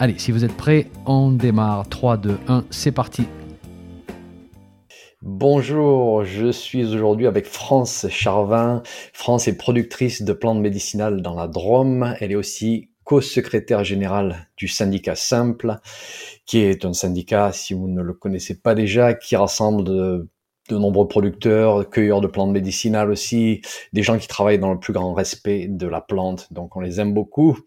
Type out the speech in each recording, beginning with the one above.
Allez, si vous êtes prêts, on démarre. 3, 2, 1, c'est parti. Bonjour, je suis aujourd'hui avec France Charvin. France est productrice de plantes médicinales dans la Drôme. Elle est aussi co-secrétaire générale du syndicat Simple, qui est un syndicat, si vous ne le connaissez pas déjà, qui rassemble de nombreux producteurs, cueilleurs de plantes médicinales aussi, des gens qui travaillent dans le plus grand respect de la plante, donc on les aime beaucoup.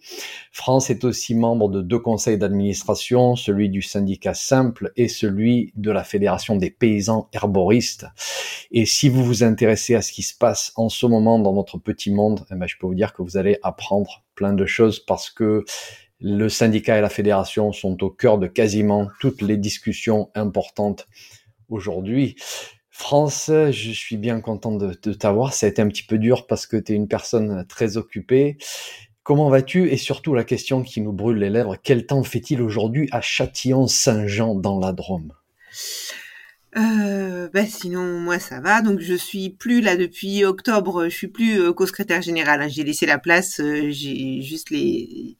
France est aussi membre de deux conseils d'administration, celui du syndicat simple et celui de la Fédération des paysans herboristes. Et si vous vous intéressez à ce qui se passe en ce moment dans notre petit monde, eh ben, je peux vous dire que vous allez apprendre plein de choses parce que le syndicat et la fédération sont au cœur de quasiment toutes les discussions importantes aujourd'hui. France, je suis bien content de, t'avoir. Ça a été un petit peu dur parce que tu es une personne très occupée. Comment vas-tu? Et surtout la question qui nous brûle les lèvres, quel temps fait-il aujourd'hui à Châtillon-Saint-Jean dans la Drôme? Euh, bah sinon moi ça va. Donc je suis plus là depuis octobre. Je suis plus euh, co-secrétaire général hein. j'ai laissé la place euh, j'ai juste les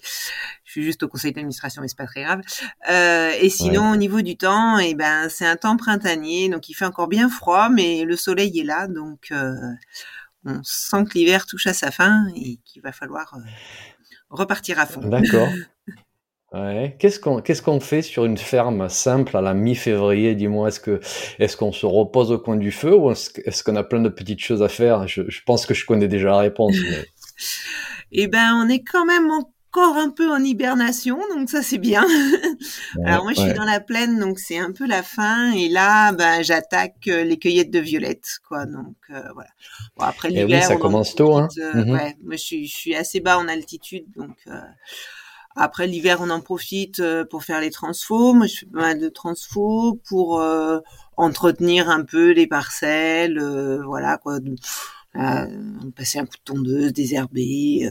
je suis juste au conseil d'administration mais c'est pas très grave. Euh, et sinon au niveau du temps et eh ben c'est un temps printanier donc il fait encore bien froid mais le soleil est là. Donc euh, on sent que l'hiver touche à sa fin et qu'il va falloir repartir à fond. D'accord Ouais. Qu'est-ce qu'on qu'est-ce qu'on fait sur une ferme simple à la mi-février? Dis-moi, est-ce que est-ce qu'on se repose au coin du feu ou est-ce, qu'on a plein de petites choses à faire? Je, je, pense que je connais déjà la réponse. Mais... eh ben, on est quand même encore un peu en hibernation, donc ça c'est bien. Alors moi je suis dans la plaine, donc c'est un peu la fin, et là ben j'attaque euh, les cueillettes de violettes, quoi. Donc euh, voilà. Bon, après l'hiver, eh oui, ça commence tôt, hein. Euh, mhm. Ouais, moi je suis, je suis assez bas en altitude, donc. Après l'hiver, on en profite euh, pour faire les transfos. Moi, je fais pas mal de transfos pour euh, entretenir un peu les parcelles, euh, voilà quoi. passer un coup de tondeuse, désherber,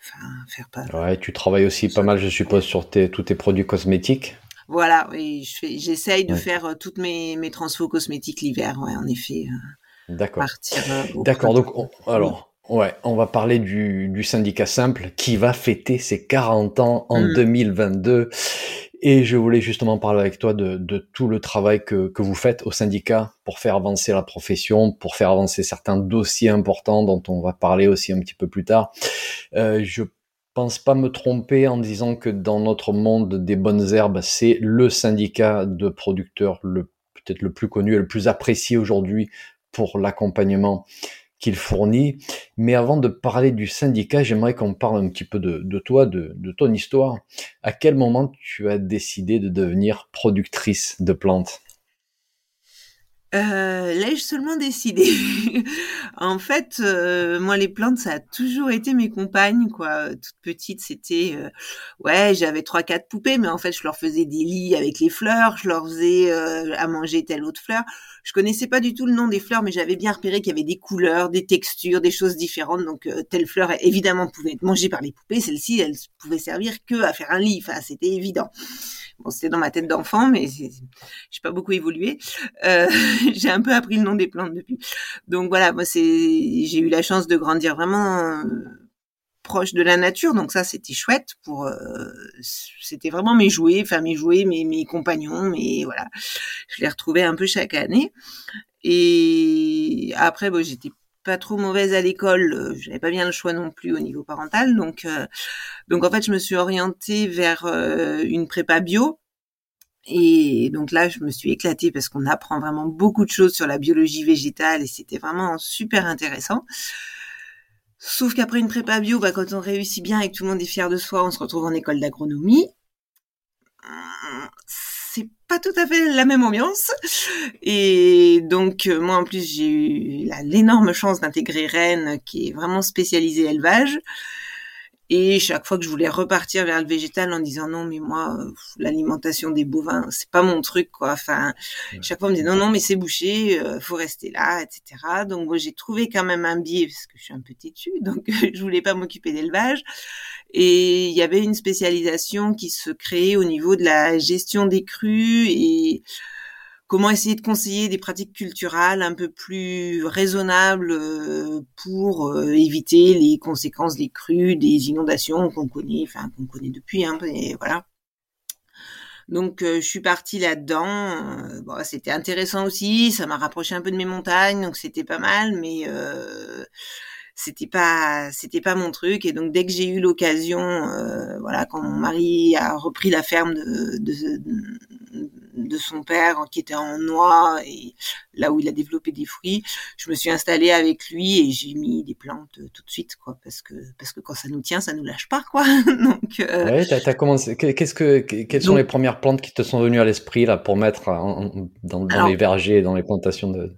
enfin faire pas. Ouais, tu travailles aussi pas mal, je suppose, sur tes, tous tes produits cosmétiques. Voilà, je fais, j'essaye de faire toutes mes mes transfos cosmétiques l'hiver, ouais, en effet. D'accord. D'accord. Donc, alors. Ouais, on va parler du, syndicat simple qui va fêter ses 40 ans en 2022. Mm. Et je voulais justement parler avec toi de, tout le travail que, vous faites au syndicat pour faire avancer la profession, pour faire avancer certains dossiers importants dont on va parler aussi un petit peu plus tard. Euh, je pense pas me tromper en disant que dans notre monde des bonnes herbes, c'est le syndicat de producteurs le peut-être le plus connu et le plus apprécié aujourd'hui pour l'accompagnement qu'il fournit. Mais avant de parler du syndicat, j'aimerais qu'on parle un petit peu de, toi, de, ton histoire. À quel moment tu as décidé de devenir productrice de plantes? Euh, L'ai-je seulement décidé En fait, euh, moi les plantes, ça a toujours été mes compagnes, quoi. Toute petite, c'était euh, ouais, j'avais trois quatre poupées, mais en fait, je leur faisais des lits avec les fleurs, je leur faisais euh, à manger telle autre fleur. Je connaissais pas du tout le nom des fleurs, mais j'avais bien repéré qu'il y avait des couleurs, des textures, des choses différentes. Donc telle fleur, évidemment, pouvait être mangée par les poupées. Celle-ci, elle pouvait servir que à faire un lit. Enfin, c'était évident. Bon, c'était dans ma tête d'enfant, mais j'ai pas beaucoup évolué. Euh, j'ai un peu appris le nom des plantes depuis. Donc voilà, moi c'est, j'ai eu la chance de grandir vraiment euh, proche de la nature, donc ça c'était chouette. Pour, euh, c'était vraiment mes jouets, enfin mes jouets, mes mes compagnons, mais voilà, je les retrouvais un peu chaque année. Et après, bon, j'étais pas trop mauvaise à l'école, euh, j'avais pas bien le choix non plus au niveau parental, donc euh, donc en fait je me suis orientée vers euh, une prépa bio. Et donc là, je me suis éclatée parce qu'on apprend vraiment beaucoup de choses sur la biologie végétale et c'était vraiment super intéressant. Sauf qu'après une prépa bio, bah, quand on réussit bien et que tout le monde est fier de soi, on se retrouve en école d'agronomie pas tout à fait la même ambiance. Et donc, euh, moi, en plus, j'ai eu l'énorme chance d'intégrer Rennes, qui est vraiment spécialisée élevage. Et chaque fois que je voulais repartir vers le végétal en disant non, mais moi, l'alimentation des bovins, c'est pas mon truc, quoi. Enfin, chaque fois on me disait non, non, mais c'est bouché, euh, faut rester là, etc. Donc moi, j'ai trouvé quand même un biais parce que je suis un peu têtue, donc je voulais pas m'occuper d'élevage. Et il y avait une spécialisation qui se créait au niveau de la gestion des crues et comment essayer de conseiller des pratiques culturelles un peu plus raisonnables euh, pour euh, éviter les conséquences des crues, des inondations qu'on connaît, enfin qu'on connaît depuis, hein, voilà. Donc euh, je suis partie là-dedans. c'était intéressant aussi, ça m'a rapproché un peu de mes montagnes, donc c'était pas mal, mais c'était pas c'était pas mon truc et donc dès que j'ai eu l'occasion voilà quand mon mari a repris la ferme de, de, de son père qui était en noix et là où il a développé des fruits, je me suis installée avec lui et j'ai mis des plantes euh, tout de suite quoi parce que parce que quand ça nous tient, ça nous lâche pas quoi. donc euh... ouais, t'as, commencé. Qu'est-ce que quelles sont les premières plantes qui te sont venues à l'esprit là pour mettre dans, les vergers, dans les plantations de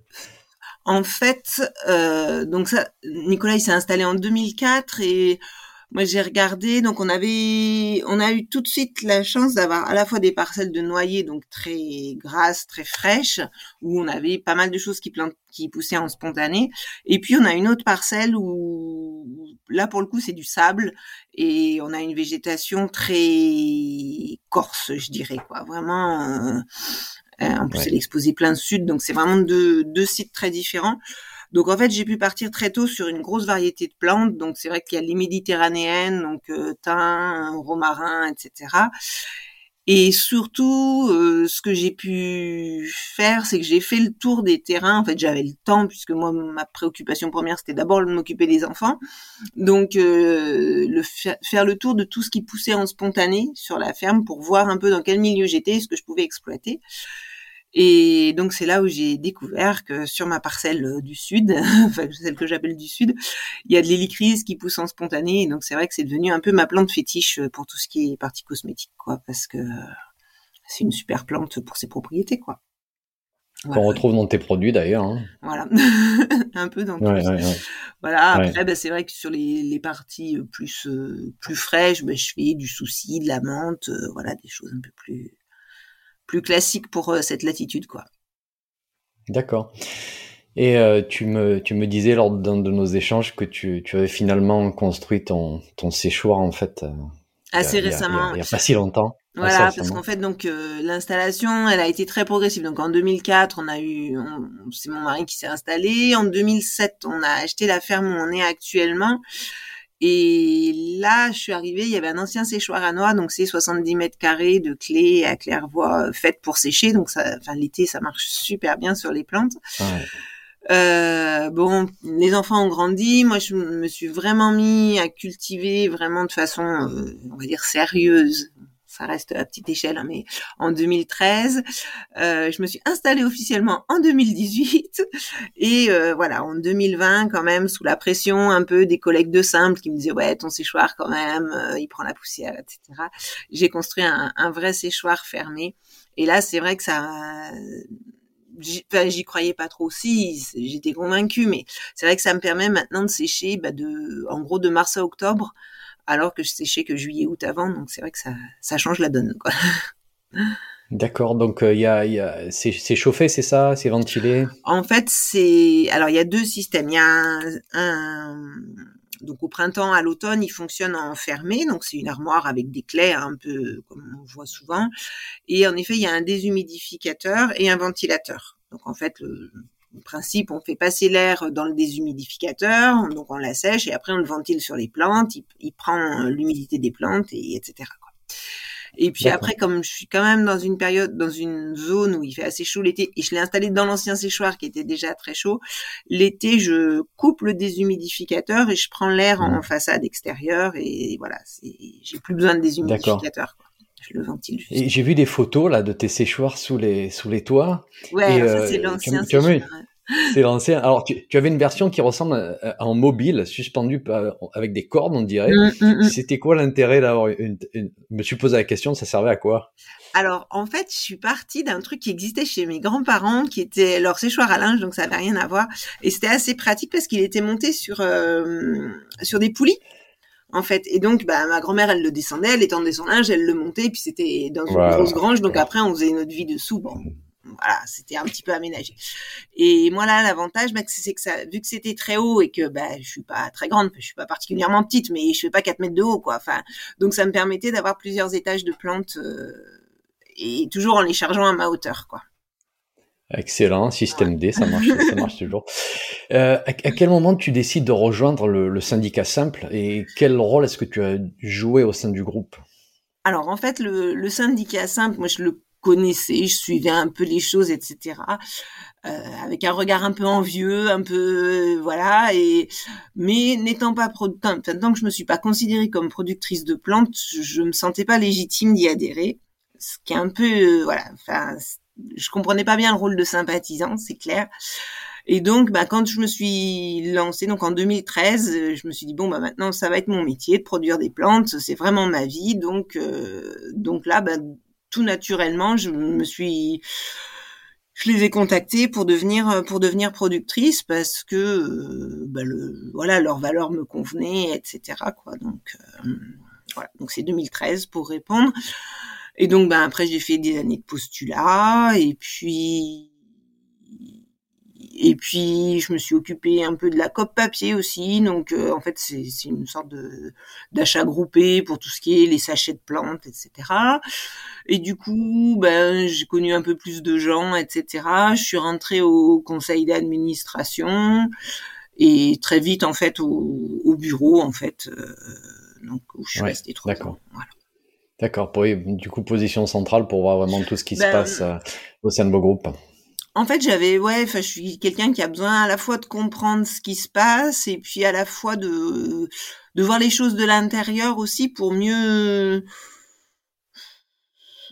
en fait, euh, donc ça, Nicolas il s'est installé en 2004 et moi j'ai regardé, donc on avait, on a eu tout de suite la chance d'avoir à la fois des parcelles de noyer, donc très grasses, très fraîches, où on avait pas mal de choses qui plantent, qui poussaient en spontané, et puis on a une autre parcelle où là pour le coup c'est du sable et on a une végétation très corse, je dirais quoi, vraiment. Euh, euh, en plus, elle est exposée plein sud, donc c'est vraiment deux, deux sites très différents. Donc en fait, j'ai pu partir très tôt sur une grosse variété de plantes. Donc c'est vrai qu'il y a les méditerranéennes, donc euh, thym, romarin, etc. Et surtout, euh, ce que j'ai pu faire, c'est que j'ai fait le tour des terrains. En fait, j'avais le temps puisque moi, ma préoccupation première, c'était d'abord de m'occuper des enfants. Donc, euh, le faire le tour de tout ce qui poussait en spontané sur la ferme pour voir un peu dans quel milieu j'étais, ce que je pouvais exploiter. Et donc c'est là où j'ai découvert que sur ma parcelle euh, du sud, enfin celle que j'appelle du sud, il y a de l'hélicryse qui pousse en spontané. Et donc c'est vrai que c'est devenu un peu ma plante fétiche euh, pour tout ce qui est partie cosmétique, quoi, parce que c'est une super plante pour ses propriétés, quoi. Qu'on retrouve dans tes produits d'ailleurs. Hein. Voilà, un peu dans tout. Voilà. Après, ben, c'est vrai que sur les, les parties euh, plus plus fraîches, ben, je fais du souci, de la menthe, voilà, des choses un peu plus plus classique pour euh, cette latitude, quoi. D'accord. Et euh, tu, me, tu me disais lors d'un de nos échanges que tu, tu avais finalement construit ton, ton séchoir en fait. Euh, assez récemment. Il n'y a, pas si longtemps. Voilà, parce qu'en fait, donc l'installation, elle a été très progressive. Donc en 2004, on a eu, c'est mon mari qui s'est installé. En 2007, on a acheté la ferme où on est actuellement. Et là, je suis arrivée, il y avait un ancien séchoir à noix, donc c'est 70 mètres carrés de clés à claire-voie euh, faites pour sécher. Donc ça, enfin l'été, ça marche super bien sur les plantes. Euh, bon, les enfants ont grandi. Moi, je me suis vraiment mis à cultiver vraiment de façon, euh, on va dire, sérieuse ça reste à petite échelle, hein, mais en 2013. Euh, je me suis installée officiellement en 2018 et euh, voilà, en 2020 quand même, sous la pression un peu des collègues de simple qui me disaient ouais ton séchoir quand même, euh, il prend la poussière, etc. J'ai construit un, un, vrai séchoir fermé et là c'est vrai que ça j'y croyais pas trop aussi, j'étais convaincue, mais c'est vrai que ça me permet maintenant de sécher bah, de, en gros de mars à octobre alors que je séchais que juillet août avant donc c'est vrai que ça, ça change la donne quoi. D'accord, donc il euh, y a, y a c'est, chauffé, c'est ça, c'est ventilé? En fait, c'est alors il y a deux systèmes. Il y a un, donc au printemps, à l'automne, il fonctionne en fermé, donc c'est une armoire avec des clés un peu comme on voit souvent. Et en effet, il y a un déshumidificateur et un ventilateur. Donc en fait, le, principe, on fait passer l'air dans le déshumidificateur, donc on l'assèche et après on le ventile sur les plantes, il, prend l'humidité des plantes et etc. Et puis après, comme je suis quand même dans une période, dans une zone où il fait assez chaud l'été, et je l'ai installé dans l'ancien séchoir qui était déjà très chaud, l'été, je coupe le déshumidificateur et je prends l'air en mmh. façade extérieure et voilà, j'ai plus besoin de déshumidificateur. Je le ventile juste. Et j'ai vu des photos là de tes séchoirs sous les sous les toits. Ouais, ça c'est euh, l'ancien séchoir. C'est l'ancien. Alors, tu, avais une version qui ressemble à, en mobile, suspendue avec des cordes, on dirait. Mm, mm, mm. C'était quoi l'intérêt d'avoir une, Je me suis posé la question, ça servait à quoi? Alors, en fait, je suis partie d'un truc qui existait chez mes grands-parents, qui était leur séchoir à linge, donc ça n'avait rien à voir. Et c'était assez pratique parce qu'il était monté sur, euh, sur des poulies. En fait. Et donc, bah, ma grand-mère, elle le descendait, elle étendait son linge, elle le montait, puis c'était dans une grosse grange. Donc après, on faisait notre vie dessous. Bon, voilà, c'était un petit peu aménagé. Et moi là, l'avantage, bah, c'est que ça, vu que c'était très haut et que bah, je suis pas très grande, je suis pas particulièrement petite, mais je fais pas 4 mètres de haut, quoi. Enfin, donc ça me permettait d'avoir plusieurs étages de plantes euh, et toujours en les chargeant à ma hauteur, quoi. Excellent, système D, ça marche, ça marche toujours. Euh, à, quel moment tu décides de rejoindre le, syndicat simple et quel rôle est-ce que tu as joué au sein du groupe? Alors en fait, le, le syndicat simple, moi je le connaissais, je suivais un peu les choses, etc. Euh, avec un regard un peu envieux, un peu voilà. Et mais n'étant pas tant que je me suis pas considérée comme productrice de plantes, je me sentais pas légitime d'y adhérer. Ce qui est un peu euh, voilà. Enfin, je comprenais pas bien le rôle de sympathisant, c'est clair. Et donc, bah, quand je me suis lancée, donc en 2013, je me suis dit bon, bah maintenant ça va être mon métier de produire des plantes, c'est vraiment ma vie. Donc, euh, donc là, bah, tout naturellement, je me suis, je les ai contactés pour devenir pour devenir productrice parce que euh, bah le, voilà leur valeur me convenait, etc. Quoi. Donc euh, voilà, donc c'est 2013 pour répondre. Et donc ben après j'ai fait des années de postulat et puis et puis je me suis occupée un peu de la COP papier aussi. Donc euh, en fait c'est une sorte de d'achat groupé pour tout ce qui est les sachets de plantes, etc. Et du coup ben j'ai connu un peu plus de gens, etc. Je suis rentrée au conseil d'administration et très vite en fait au, au bureau en fait. Euh, donc où je suis restée trois ans. Voilà. D'accord, du coup position centrale pour voir vraiment tout ce qui se ben, passe euh, au sein de vos groupes. En fait, j'avais, ouais, je suis quelqu'un qui a besoin à la fois de comprendre ce qui se passe et puis à la fois de, de voir les choses de l'intérieur aussi pour mieux,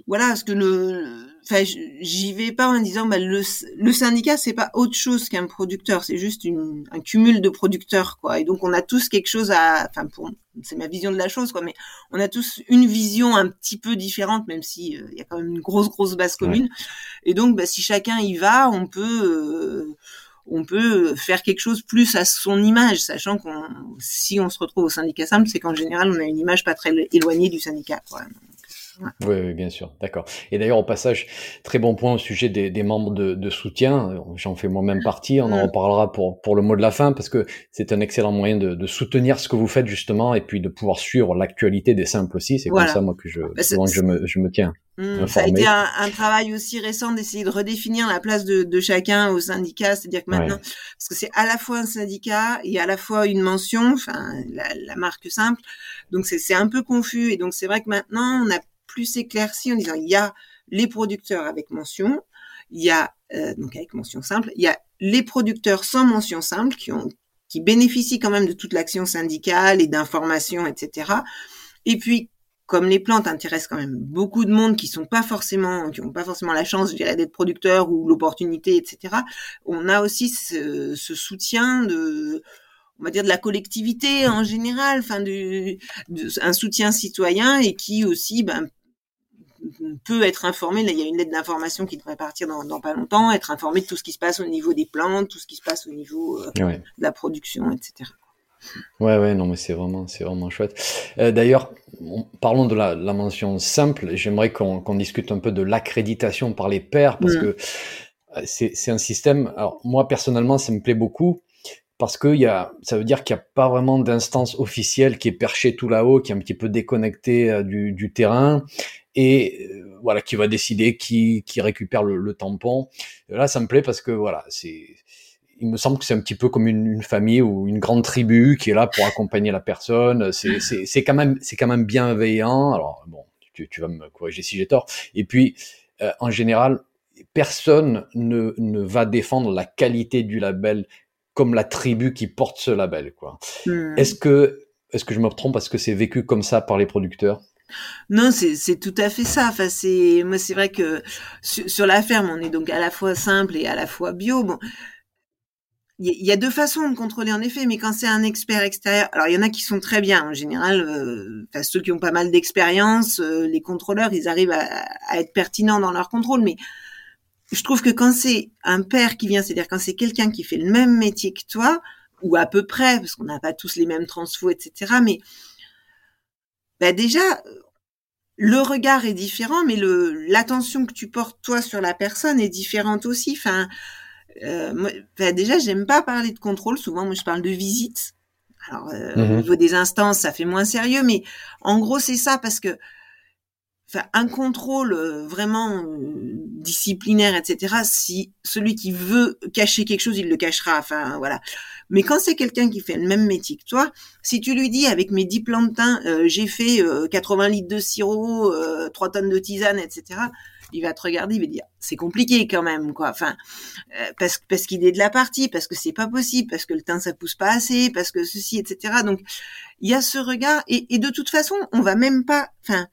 voilà, parce que le, enfin, j'y vais pas en disant, bah, le, le syndicat, c'est pas autre chose qu'un producteur, c'est juste une, un cumul de producteurs, quoi. Et donc, on a tous quelque chose à, enfin, pour, c'est ma vision de la chose, quoi, mais on a tous une vision un petit peu différente, même si euh, il y a quand même une grosse, grosse base commune. Et donc, bah, si chacun y va, on peut, euh, on peut faire quelque chose plus à son image, sachant qu'on, si on se retrouve au syndicat simple, c'est qu'en général, on a une image pas très éloignée du syndicat, quoi. Oui, bien sûr, d'accord. Et d'ailleurs, au passage, très bon point au sujet des, membres de, soutien. J'en fais moi-même partie. On en reparlera pour, pour le mot de la fin parce que c'est un excellent moyen de, soutenir ce que vous faites justement et puis de pouvoir suivre l'actualité des simples aussi. C'est comme ça, moi, que je, bah, je, me, je me tiens. Mm, ça a été un, travail aussi récent d'essayer de redéfinir la place de, chacun au syndicat, c'est-à-dire que maintenant, parce que c'est à la fois un syndicat et à la fois une mention, enfin la, la marque simple, donc c'est un peu confus et donc c'est vrai que maintenant on a plus éclairci en disant il y a les producteurs avec mention, il y a euh, donc avec mention simple, il y a les producteurs sans mention simple qui ont qui bénéficient quand même de toute l'action syndicale et d'informations, etc. Et puis comme les plantes intéressent quand même beaucoup de monde qui sont pas forcément, qui ont pas forcément la chance, je dirais, d'être producteurs ou l'opportunité, etc. On a aussi ce, ce, soutien de, on va dire de la collectivité en général, enfin du, un soutien citoyen et qui aussi ben, peut être informé. Là, il y a une lettre d'information qui devrait partir dans, pas longtemps, être informé de tout ce qui se passe au niveau des plantes, tout ce qui se passe au niveau euh, de la production, etc. Ouais, ouais, non, mais c'est vraiment, c'est vraiment chouette. Euh, d'ailleurs, parlons de la, mention simple. J'aimerais qu'on discute un peu de l'accréditation par les pairs parce mm. que euh, c'est un système. Alors moi personnellement, ça me plaît beaucoup parce que y a, ça veut dire qu'il n'y a pas vraiment d'instance officielle qui est perchée tout là-haut, qui est un petit peu déconnectée du, du terrain et euh, voilà qui va décider qui, récupère le, tampon. là, ça me plaît parce que voilà, c'est il me semble que c'est un petit peu comme une, famille ou une grande tribu qui est là pour accompagner la personne. C'est quand même c'est quand même bienveillant. Alors bon, tu, vas me corriger si j'ai tort. Et puis euh, en général, personne ne, ne va défendre la qualité du label comme la tribu qui porte ce label. quoi. Hmm. Est-ce que est-ce que je me trompe? Parce que c'est vécu comme ça par les producteurs? Non, c'est tout à fait ça. Enfin, c'est moi, c'est vrai que sur, la ferme, on est donc à la fois simple et à la fois bio. Bon, il y, a deux façons de contrôler en effet, mais quand c'est un expert extérieur, alors il y en a qui sont très bien en général. Euh, enfin, ceux qui ont pas mal d'expérience, euh, les contrôleurs, ils arrivent à, à, être pertinents dans leur contrôle. Mais je trouve que quand c'est un père qui vient, c'est-à-dire quand c'est quelqu'un qui fait le même métier que toi, ou à peu près, parce qu'on n'a pas tous les mêmes transfos, etc. Mais bah déjà, le regard est différent, mais le l'attention que tu portes toi sur la personne est différente aussi. Enfin, euh, moi, bah, déjà, j'aime pas parler de contrôle. Souvent, moi, je parle de visite. Alors, euh, au Mhm. niveau des instances, ça fait moins sérieux, mais en gros, c'est ça parce que enfin, un contrôle euh, vraiment euh, disciplinaire, etc. Si celui qui veut cacher quelque chose, il le cachera. Enfin, voilà. Mais quand c'est quelqu'un qui fait le même métier que toi, si tu lui dis avec mes 10 plants de thym, euh, j'ai fait euh, 80 litres de sirop, euh, 3 tonnes de tisane, etc. Il va te regarder, il va dire c'est compliqué quand même, quoi. Enfin, euh, parce parce qu'il est de la partie, parce que c'est pas possible, parce que le thym ça pousse pas assez, parce que ceci, etc. Donc il y a ce regard et, et de toute façon, on va même pas, enfin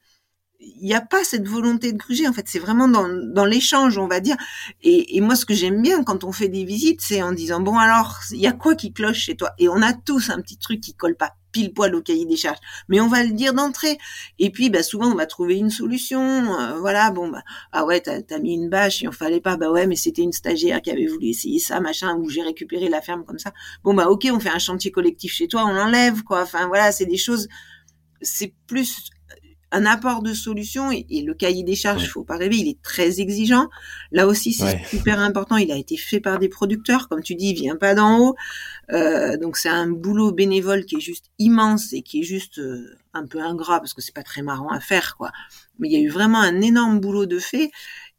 il n'y a pas cette volonté de gruger. En fait, c'est vraiment dans, dans l'échange, on va dire. Et, et moi, ce que j'aime bien quand on fait des visites, c'est en disant bon alors, il y a quoi qui cloche chez toi? Et on a tous un petit truc qui colle pas pile poil au cahier des charges, mais on va le dire d'entrée. Et puis, bah, souvent, on va trouver une solution. Euh, voilà, bon, bah, ah ouais, t'as as mis une bâche, il en fallait pas. Bah ouais, mais c'était une stagiaire qui avait voulu essayer ça, machin, ou j'ai récupéré la ferme comme ça. Bon bah ok, on fait un chantier collectif chez toi, on l'enlève, quoi. Enfin voilà, c'est des choses. C'est plus un apport de solution et, et le cahier des charges, il Ouais. faut pas rêver, il est très exigeant. Là aussi, c'est Ouais. super important. Il a été fait par des producteurs, comme tu dis, il vient pas d'en haut. Euh, donc c'est un boulot bénévole qui est juste immense et qui est juste euh, un peu ingrat parce que c'est pas très marrant à faire, quoi. Mais il y a eu vraiment un énorme boulot de fait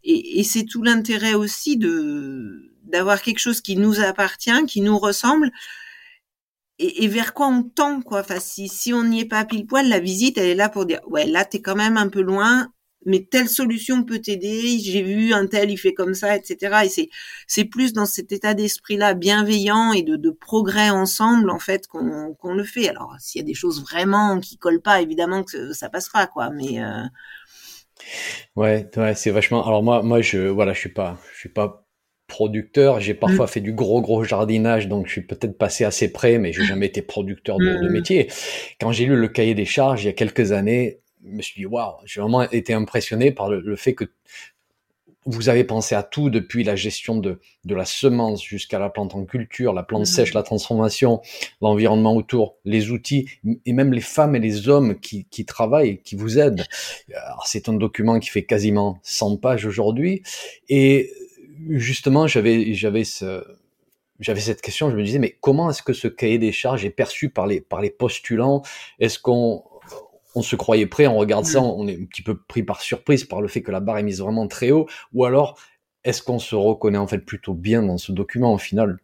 et, et c'est tout l'intérêt aussi de d'avoir quelque chose qui nous appartient, qui nous ressemble et, et vers quoi on tend quoi? Enfin, si si on n'y est pas pile poil, la visite elle est là pour dire ouais là t'es quand même un peu loin, mais telle solution peut t'aider. J'ai vu un tel il fait comme ça, etc. Et c'est c'est plus dans cet état d'esprit là bienveillant et de, de progrès ensemble en fait qu'on qu'on le fait. Alors s'il y a des choses vraiment qui collent pas, évidemment que ça passe pas quoi. Mais euh, Ouais, ouais, c'est vachement. Alors moi, moi, je, voilà, je suis pas, je suis pas producteur. J'ai parfois fait du gros, gros jardinage, donc je suis peut-être passé assez près, mais j'ai jamais été producteur de, de Mm. métier. Quand j'ai lu le cahier des charges il y a quelques années, je me suis dit waouh, j'ai vraiment été impressionné par le, le fait que vous avez pensé à tout depuis la gestion de, de la semence jusqu'à la plante en culture, la plante sèche, la transformation, l'environnement autour, les outils et même les femmes et les hommes qui, qui travaillent, qui vous aident. C'est un document qui fait quasiment 100 pages aujourd'hui et justement j'avais j'avais ce j'avais cette question, je me disais mais comment est-ce que ce cahier des charges est perçu par les par les postulants? Est-ce qu'on on se croyait prêt, on regarde ça, on est un petit peu pris par surprise par le fait que la barre est mise vraiment très haut, ou alors est-ce qu'on se reconnaît en fait plutôt bien dans ce document au final?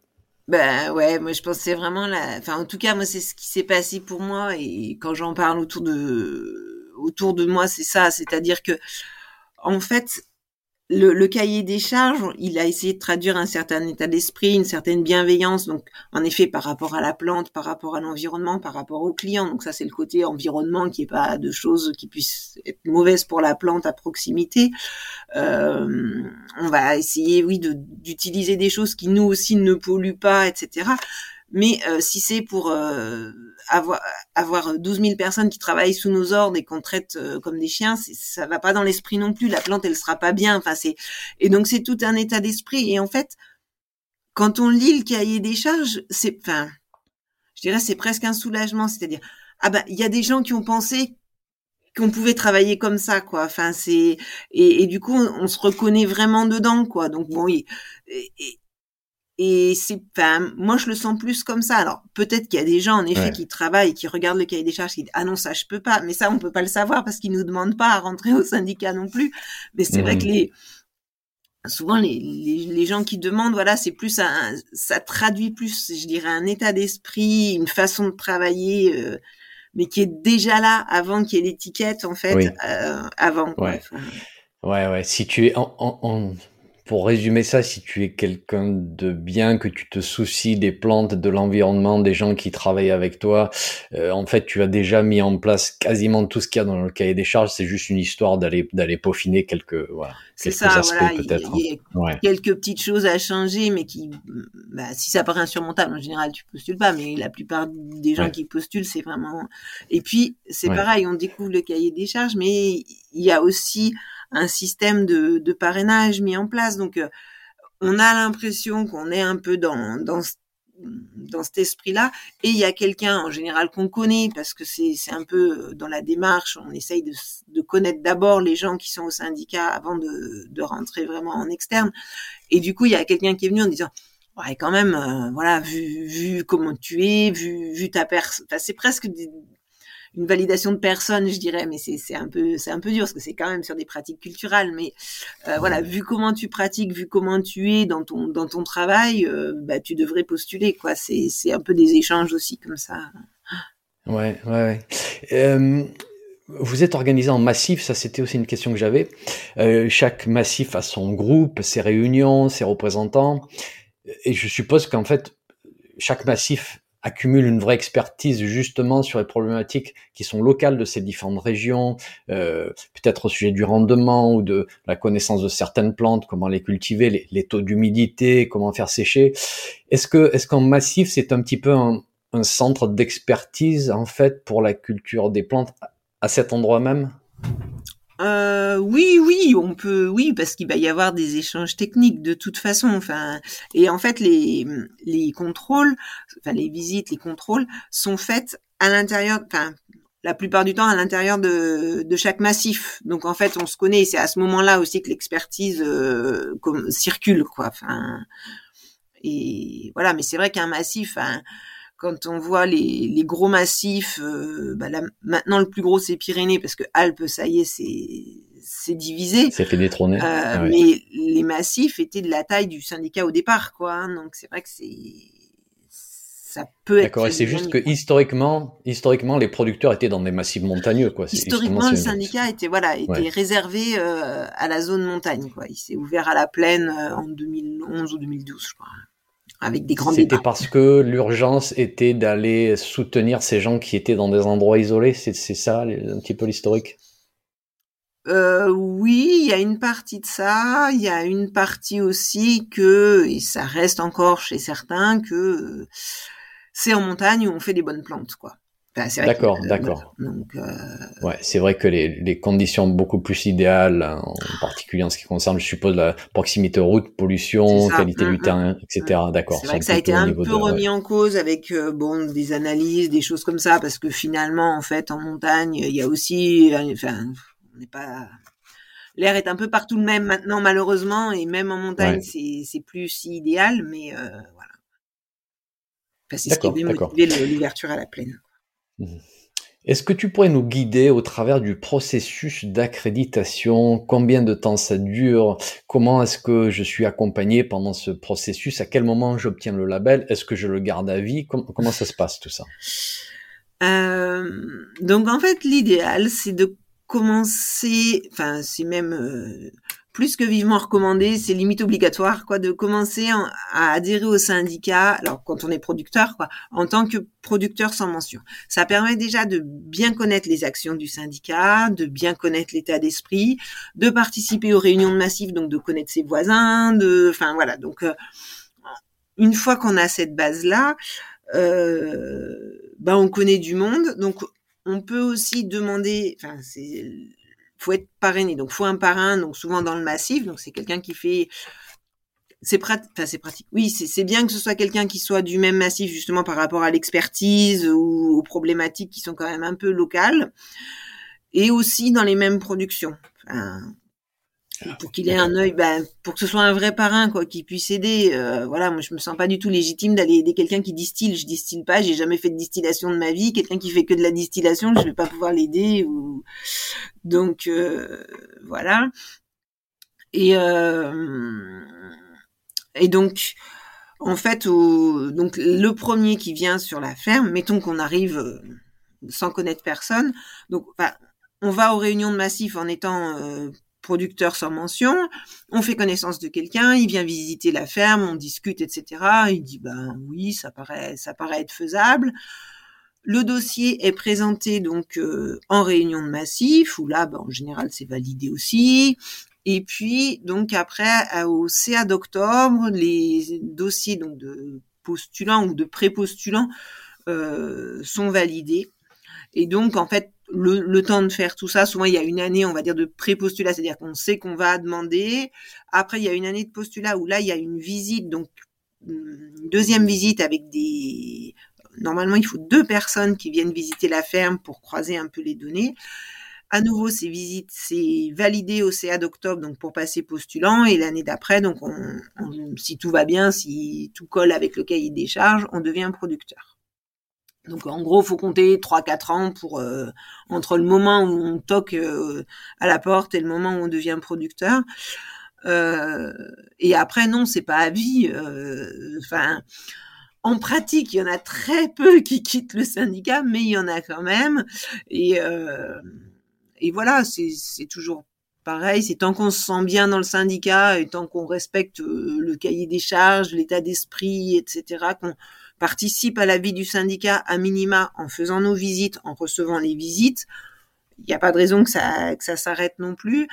Ben ouais, moi je pense vraiment la. Enfin, en tout cas, moi c'est ce qui s'est passé pour moi et quand j'en parle autour de autour de moi, c'est ça, c'est-à-dire que en fait, le, cahier des charges, il a essayé de traduire un certain état d'esprit, une certaine bienveillance, donc en effet par rapport à la plante, par rapport à l'environnement, par rapport au client. Donc ça c'est le côté environnement qui est pas de choses qui puissent être mauvaises pour la plante à proximité. Euh, on va essayer, oui, d'utiliser des choses qui nous aussi ne polluent pas, etc. Mais euh, si c'est pour euh, avoir, avoir 12 000 personnes qui travaillent sous nos ordres et qu'on traite euh, comme des chiens, ça va pas dans l'esprit non plus. La plante, elle sera pas bien. Enfin, c'est et donc c'est tout un état d'esprit. Et en fait, quand on lit le cahier des charges, c'est, enfin, je dirais, c'est presque un soulagement. C'est-à-dire, ah ben, il y a des gens qui ont pensé qu'on pouvait travailler comme ça, quoi. Enfin, c'est et, du coup, on, se reconnaît vraiment dedans, quoi. Donc bon, et, et c'est, enfin, moi je le sens plus comme ça. Alors peut-être qu'il y a des gens en effet Ouais. qui travaillent, qui regardent le cahier des charges, qui disent ah non ça je peux pas. Mais ça on peut pas le savoir parce qu'ils nous demandent pas à rentrer au syndicat non plus. Mais c'est vrai Mhm. que les souvent les, les, les gens qui demandent, voilà, c'est plus un, ça traduit plus, je dirais, un état d'esprit, une façon de travailler. euh, mais qui est déjà là avant qu'il y ait l'étiquette en fait Oui. euh, avant. Ouais. Ouais, ouais. Si tu es en, en, en- pour résumer ça, si tu es quelqu'un de bien, que tu te soucies des plantes, de l'environnement, des gens qui travaillent avec toi, euh, en fait, tu as déjà mis en place quasiment tout ce qu'il y a dans le cahier des charges. C'est juste une histoire d'aller d'aller peaufiner quelques voilà c'est quelques ça aspects voilà il y, peut-être. il y a Ouais. quelques petites choses à changer mais qui bah, si ça paraît insurmontable en général tu postules pas mais la plupart des gens Ouais. qui postulent c'est vraiment et puis c'est Ouais. pareil on découvre le cahier des charges mais il y a aussi un système de, de parrainage mis en place donc euh, on a l'impression qu'on est un peu dans dans dans cet esprit-là. Et il y a quelqu'un en général qu'on connaît parce que c'est un peu dans la démarche. On essaye de, de connaître d'abord les gens qui sont au syndicat avant de, de rentrer vraiment en externe. Et du coup, il y a quelqu'un qui est venu en disant ouais quand même euh, voilà vu vu comment tu es vu vu ta personne c'est presque une validation de personne, je dirais, mais c'est un peu c'est un peu dur parce que c'est quand même sur des pratiques culturelles. Mais euh, voilà, vu comment tu pratiques, vu comment tu es dans ton dans ton travail, euh, bah tu devrais postuler quoi. C'est c'est un peu des échanges aussi comme ça. Ouais, ouais. ouais. Euh, vous êtes organisé en massif, ça c'était aussi une question que j'avais. Chaque massif a son groupe, ses réunions, ses représentants, et je suppose qu'en fait chaque massif accumule une vraie expertise justement sur les problématiques qui sont locales de ces différentes régions, euh, peut-être au sujet du rendement ou de la connaissance de certaines plantes, comment les cultiver, les, taux d'humidité, comment faire sécher. Est-ce que est-ce qu'en massif c'est un petit peu un, un centre d'expertise en fait pour la culture des plantes à cet endroit même? Euh, oui, oui, on peut, oui, parce qu'il va y avoir des échanges techniques de toute façon. Enfin, et en fait, les les contrôles, enfin les visites, les contrôles sont faites à l'intérieur, enfin la plupart du temps à l'intérieur de, de chaque massif. Donc en fait, on se connaît. C'est à ce moment-là aussi que l'expertise euh, circule, quoi. Enfin, et voilà. Mais c'est vrai qu'un massif. Hein, quand on voit les, les gros massifs, euh, bah là, maintenant le plus gros c'est Pyrénées parce que Alpes, ça y est, c'est c'est divisé. C'est fait détrôner. Euh, ah Mais les massifs étaient de la taille du syndicat au départ, quoi. Hein. donc c'est vrai que c'est ça peut être. D'accord. Et c'est juste que historiquement, historiquement, les producteurs étaient dans des massifs montagneux, quoi. Historiquement, le syndicat était voilà était réservé euh, à la zone montagne, quoi. Il s'est ouvert à la plaine euh, en 2011 ou 2012, je crois avec des grands C'était parce que l'urgence était d'aller soutenir ces gens qui étaient dans des endroits isolés. C'est ça, un petit peu l'historique? Euh, oui, il y a une partie de ça. Il y a une partie aussi que, et ça reste encore chez certains, que c'est en montagne où on fait des bonnes plantes, quoi d'accord, d'accord. Donc, euh... ouais, c'est vrai que les, les, conditions beaucoup plus idéales, hein, en particulier en ce qui concerne, je suppose, la proximité route, pollution, qualité du mmh, terrain, mmh. etc. D'accord. C'est vrai que ça a été un peu remis en cause avec euh, bon des analyses, des choses comme ça, parce que finalement, en fait, en montagne, il y a aussi, euh, enfin, on n'est pas l'air est un peu partout le même maintenant malheureusement et même en montagne c'est c'est plus si idéal mais euh, voilà enfin, c'est ce qui avait motivé l'ouverture à la plaine. Est-ce que tu pourrais nous guider au travers du processus d'accréditation? Combien de temps ça dure? Comment est-ce que je suis accompagné pendant ce processus? À quel moment j'obtiens le label? Est-ce que je le garde à vie? Comment, ça se passe tout ça? Euh, Donc en fait, l'idéal, c'est de commencer, enfin c'est même euh, plus que vivement recommandé, c'est limite obligatoire, quoi, de commencer à adhérer au syndicat. Alors, quand on est producteur, quoi, en tant que producteur sans mention. Ça permet déjà de bien connaître les actions du syndicat, de bien connaître l'état d'esprit, de participer aux réunions de massif, donc de connaître ses voisins, de, enfin voilà. Donc, euh, une fois qu'on a cette base-là, euh, ben on connaît du monde, donc on peut aussi demander, enfin c'est faut être parrainé. Donc, faut un parrain, donc souvent dans le massif. Donc, c'est quelqu'un qui fait c'est pratique. Oui, c'est bien que ce soit quelqu'un qui soit du même massif justement par rapport à l'expertise ou aux problématiques qui sont quand même un peu locales, et aussi dans les mêmes productions. Pour qu'il ait un œil, ben, pour que ce soit un vrai parrain, quoi, qui puisse aider. Euh, voilà, moi je me sens pas du tout légitime d'aller aider quelqu'un qui distille. Je distille pas, j'ai jamais fait de distillation de ma vie. Quelqu'un qui fait que de la distillation, je vais pas pouvoir l'aider. Ou donc euh, voilà. Et euh, et donc en fait, au, donc le premier qui vient sur la ferme, mettons qu'on arrive sans connaître personne, donc on va aux réunions de massif en étant producteur sans mention, on fait connaissance de quelqu'un, il vient visiter la ferme, on discute, etc. Il dit ben oui, ça paraît, ça paraît être faisable. Le dossier est présenté donc euh, en réunion de massif où là, ben, en général, c'est validé aussi. Et puis donc après au CA d'octobre, les dossiers donc de postulants ou de pré-postulants euh, sont validés. Et donc en fait le, temps de faire tout ça, souvent il y a une année, on va dire, de pré-postulat, c'est-à-dire qu'on sait qu'on va demander. Après, il y a une année de postulat où là, il y a une visite, donc une deuxième visite avec des... Normalement, il faut deux personnes qui viennent visiter la ferme pour croiser un peu les données. À nouveau, ces visites, c'est validé au CA d'octobre, donc pour passer postulant. Et l'année d'après, donc on, si tout va bien, si tout colle avec le cahier des charges, on devient producteur. Donc en gros, faut compter 3-4 ans pour euh, entre le moment où on toque euh, à la porte et le moment où on devient producteur. Euh, et après, non, c'est pas à vie. Enfin, en pratique, il y en a très peu qui quittent le syndicat, mais il y en a quand même. Et voilà, c'est toujours pareil, c'est tant qu'on se sent bien dans le syndicat et tant qu'on respecte euh, le cahier des charges, l'état d'esprit, etc., participe à la vie du syndicat à minima en faisant nos visites, en recevant les visites, il n'y a pas de raison que ça, que ça s'arrête non plus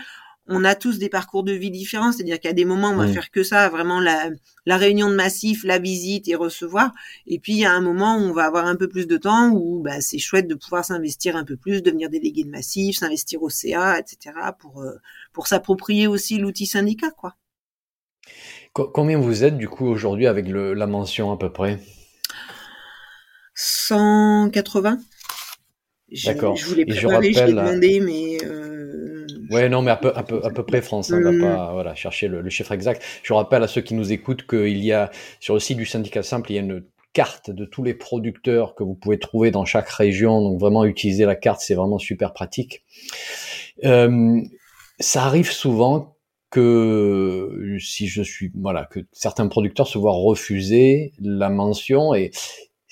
on a tous des parcours de vie différents, c'est-à-dire qu'il y a des moments où on va faire que ça, vraiment la, réunion de massif, la visite et recevoir, et puis il y a un moment où on va avoir un peu plus de temps où bah, c'est chouette de pouvoir s'investir un peu plus, devenir délégué de massif, s'investir au CA, etc. pour euh, pour s'approprier aussi l'outil syndicat, quoi. Combien vous êtes du coup aujourd'hui avec la mention à peu près? 180. D'accord. Je voulais préparer, je, je l'ai demandé, mais euh, Ouais, non, mais à peu, à peu, à peu près France. On va mm. pas voilà, chercher le, chiffre exact. Je rappelle à ceux qui nous écoutent qu'il y a sur le site du syndicat simple, il y a une carte de tous les producteurs que vous pouvez trouver dans chaque région. Donc vraiment utiliser la carte, c'est vraiment super pratique. Euh, ça arrive souvent que si je suis voilà que certains producteurs se voient refuser la mention et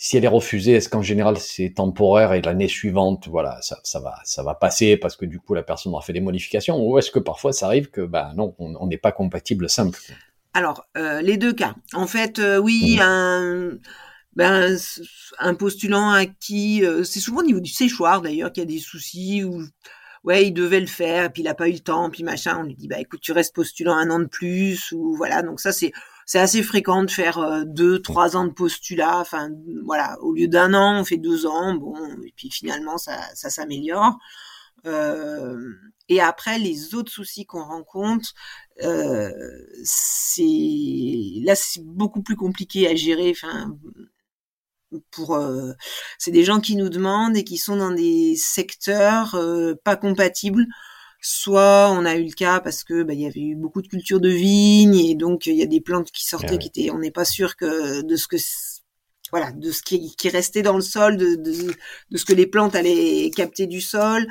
si elle est refusée, est-ce qu'en général c'est temporaire et l'année suivante, voilà, ça, ça, va, ça va passer parce que du coup la personne aura fait des modifications, ou est-ce que parfois ça arrive que, ben non, on n'est pas compatible simple Alors, euh, les deux cas. En fait, euh, oui, mmh. un, ben, un postulant à qui, euh, c'est souvent au niveau du séchoir d'ailleurs qu'il y a des soucis ou ouais, il devait le faire, puis il a pas eu le temps, puis machin, on lui dit bah écoute, tu restes postulant un an de plus ou voilà. Donc ça c'est c'est assez fréquent de faire euh, deux, trois ans de postulat. Enfin, voilà, au lieu d'un an, on fait deux ans. Bon, et puis finalement, ça, ça s'améliore. Euh, et après, les autres soucis qu'on rencontre, euh, c'est là, c'est beaucoup plus compliqué à gérer. Enfin, pour, euh, c'est des gens qui nous demandent et qui sont dans des secteurs euh, pas compatibles soit on a eu le cas parce que bah, il y avait eu beaucoup de culture de vigne et donc il y a des plantes qui sortaient qui étaient on n'est pas sûr que de ce que voilà de ce qui, qui restait dans le sol de, de, de, ce que les plantes allaient capter du sol.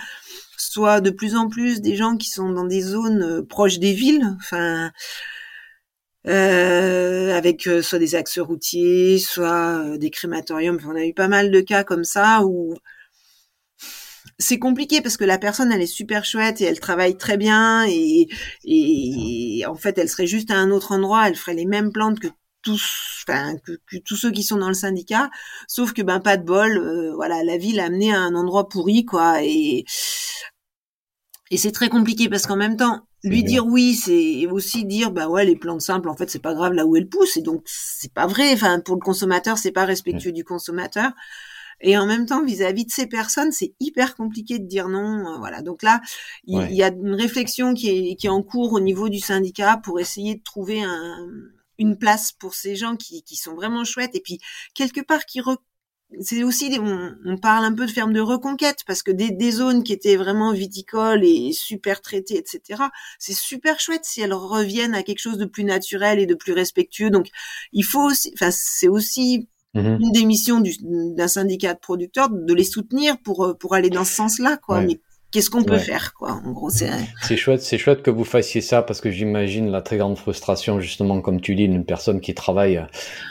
Soit de plus en plus des gens qui sont dans des zones euh, proches des villes enfin euh, avec euh, soit des axes routiers soit des crématoriums. On a eu pas mal de cas comme ça où c'est compliqué parce que la personne elle est super chouette et elle travaille très bien et, et, en fait elle serait juste à un autre endroit, elle ferait les mêmes plantes que tous, enfin que, tous ceux qui sont dans le syndicat, sauf que ben pas de bol, euh, voilà la ville a amené à un endroit pourri quoi et et c'est très compliqué parce qu'en même temps lui dire oui, c'est aussi dire bah ouais les plantes simples en fait c'est pas grave là où elles poussent et donc c'est pas vrai. Enfin pour le consommateur c'est pas respectueux du consommateur. Et en même temps, vis-à-vis de ces personnes, c'est hyper compliqué de dire non. Euh, voilà. Donc là, il, y a une réflexion qui est, qui est en cours au niveau du syndicat pour essayer de trouver un, une place pour ces gens qui, qui sont vraiment chouettes et puis quelque part qui c'est aussi on, on, parle un peu de ferme de reconquête parce que des, des zones qui étaient vraiment viticoles et super traitées etc c'est super chouette si elles reviennent à quelque chose de plus naturel et de plus respectueux donc il faut aussi enfin c'est aussi Mmh. une des missions d'un syndicat de producteurs de les soutenir pour euh, pour aller dans ce sens-là quoi. Mais qu'est-ce qu'on peut faire quoi en gros c'est c'est chouette c'est chouette que vous fassiez ça parce que j'imagine la très grande frustration justement comme tu dis d'une personne qui travaille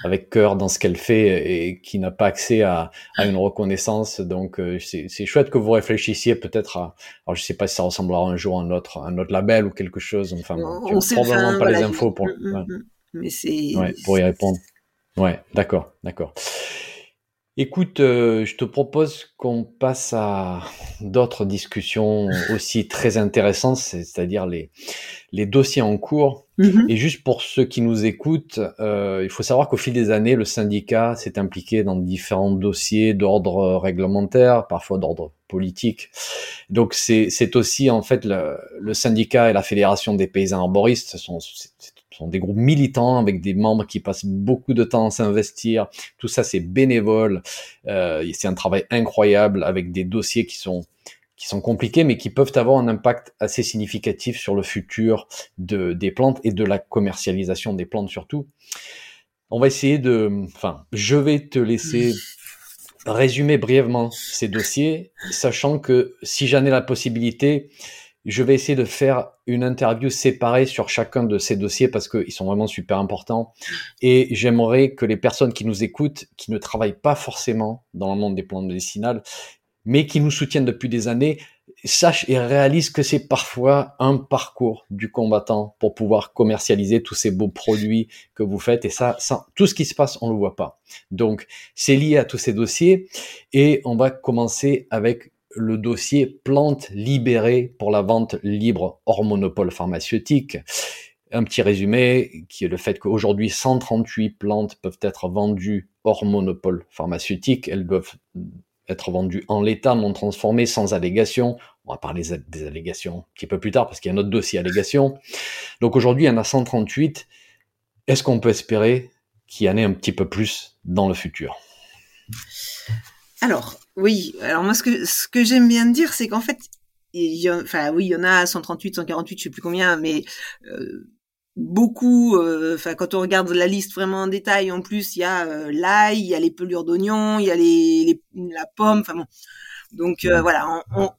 avec cœur dans ce qu'elle fait et qui n'a pas accès à, à une reconnaissance. Donc euh, c'est chouette que vous réfléchissiez peut-être à alors je sais pas si ça ressemblera un jour à un autre un autre label ou quelque chose enfin on, probablement pas les infos pour mmh, mmh, mais c'est pour y répondre Ouais, d'accord, d'accord. Écoute, euh, je te propose qu'on passe à d'autres discussions aussi très intéressantes, c'est-à-dire les, les dossiers en cours. Mm-hmm. Et juste pour ceux qui nous écoutent, euh, il faut savoir qu'au fil des années, le syndicat s'est impliqué dans différents dossiers d'ordre réglementaire, parfois d'ordre politique. Donc c'est aussi en fait le, le, syndicat et la fédération des paysans arboristes sont, sont des groupes militants avec des membres qui passent beaucoup de temps à s'investir. Tout ça, c'est bénévole. Euh, c'est un travail incroyable avec des dossiers qui sont qui sont compliqués, mais qui peuvent avoir un impact assez significatif sur le futur de, des plantes et de la commercialisation des plantes surtout. On va essayer de, enfin, je vais te laisser résumer brièvement ces dossiers, sachant que si j'en ai la possibilité, je vais essayer de faire une interview séparée sur chacun de ces dossiers parce qu'ils sont vraiment super importants. Et j'aimerais que les personnes qui nous écoutent, qui ne travaillent pas forcément dans le monde des plantes médicinales, mais qui nous soutiennent depuis des années, sachent et réalisent que c'est parfois un parcours du combattant pour pouvoir commercialiser tous ces beaux produits que vous faites. Et ça, ça tout ce qui se passe, on le voit pas. Donc, c'est lié à tous ces dossiers. Et on va commencer avec le dossier plantes libérées pour la vente libre hors monopole pharmaceutique. Un petit résumé qui est le fait qu'aujourd'hui 138 plantes peuvent être vendues hors monopole pharmaceutique. Elles doivent être vendues en l'état, non transformées, sans allégation. On va parler des allégations un petit peu plus tard parce qu'il y a un autre dossier allégation. Donc aujourd'hui, il y en a 138. Est-ce qu'on peut espérer qu'il y en ait un petit peu plus dans le futur? Alors, oui. Alors moi, ce que, ce que j'aime bien dire, c'est qu'en fait, il enfin oui, il y en a 138, 148, je sais plus combien, mais euh, beaucoup. Euh, enfin, quand on regarde la liste vraiment en détail, en plus, il y a euh, l'ail, il y a les pelures d'oignon, il y a les, la pomme. Enfin bon. Donc voilà, on, on,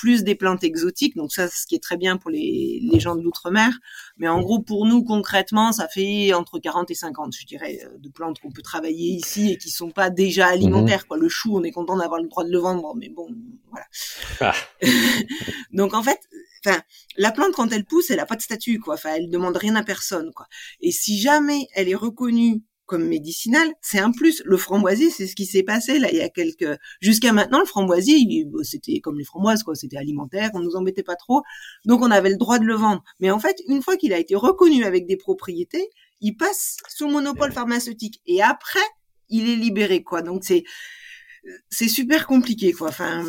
plus des plantes exotiques. Donc ça, ce qui est très bien pour les, les gens de l'outre-mer. Mais en gros, pour nous, concrètement, ça fait entre 40 et 50, je dirais, euh, de plantes qu'on peut travailler ici et qui sont pas déjà mhm. alimentaires. Quoi. Le chou, on est content d'avoir le droit de le vendre, mais bon, voilà. Ah. Donc en fait, enfin, la plante quand elle pousse, elle a pas de statut, quoi. Enfin, elle demande rien à personne, quoi. Et si jamais elle est reconnue comme médicinal, c'est un plus. Le framboisier, c'est ce qui s'est passé là il y a quelques. Jusqu'à maintenant, le framboisier, c'était comme les framboises, quoi. C'était alimentaire, on nous embêtait pas trop, donc on avait le droit de le vendre. Mais en fait, une fois qu'il a été reconnu avec des propriétés, il passe sous monopole pharmaceutique et après, il est libéré, quoi. Donc c'est c'est super compliqué, quoi. Enfin,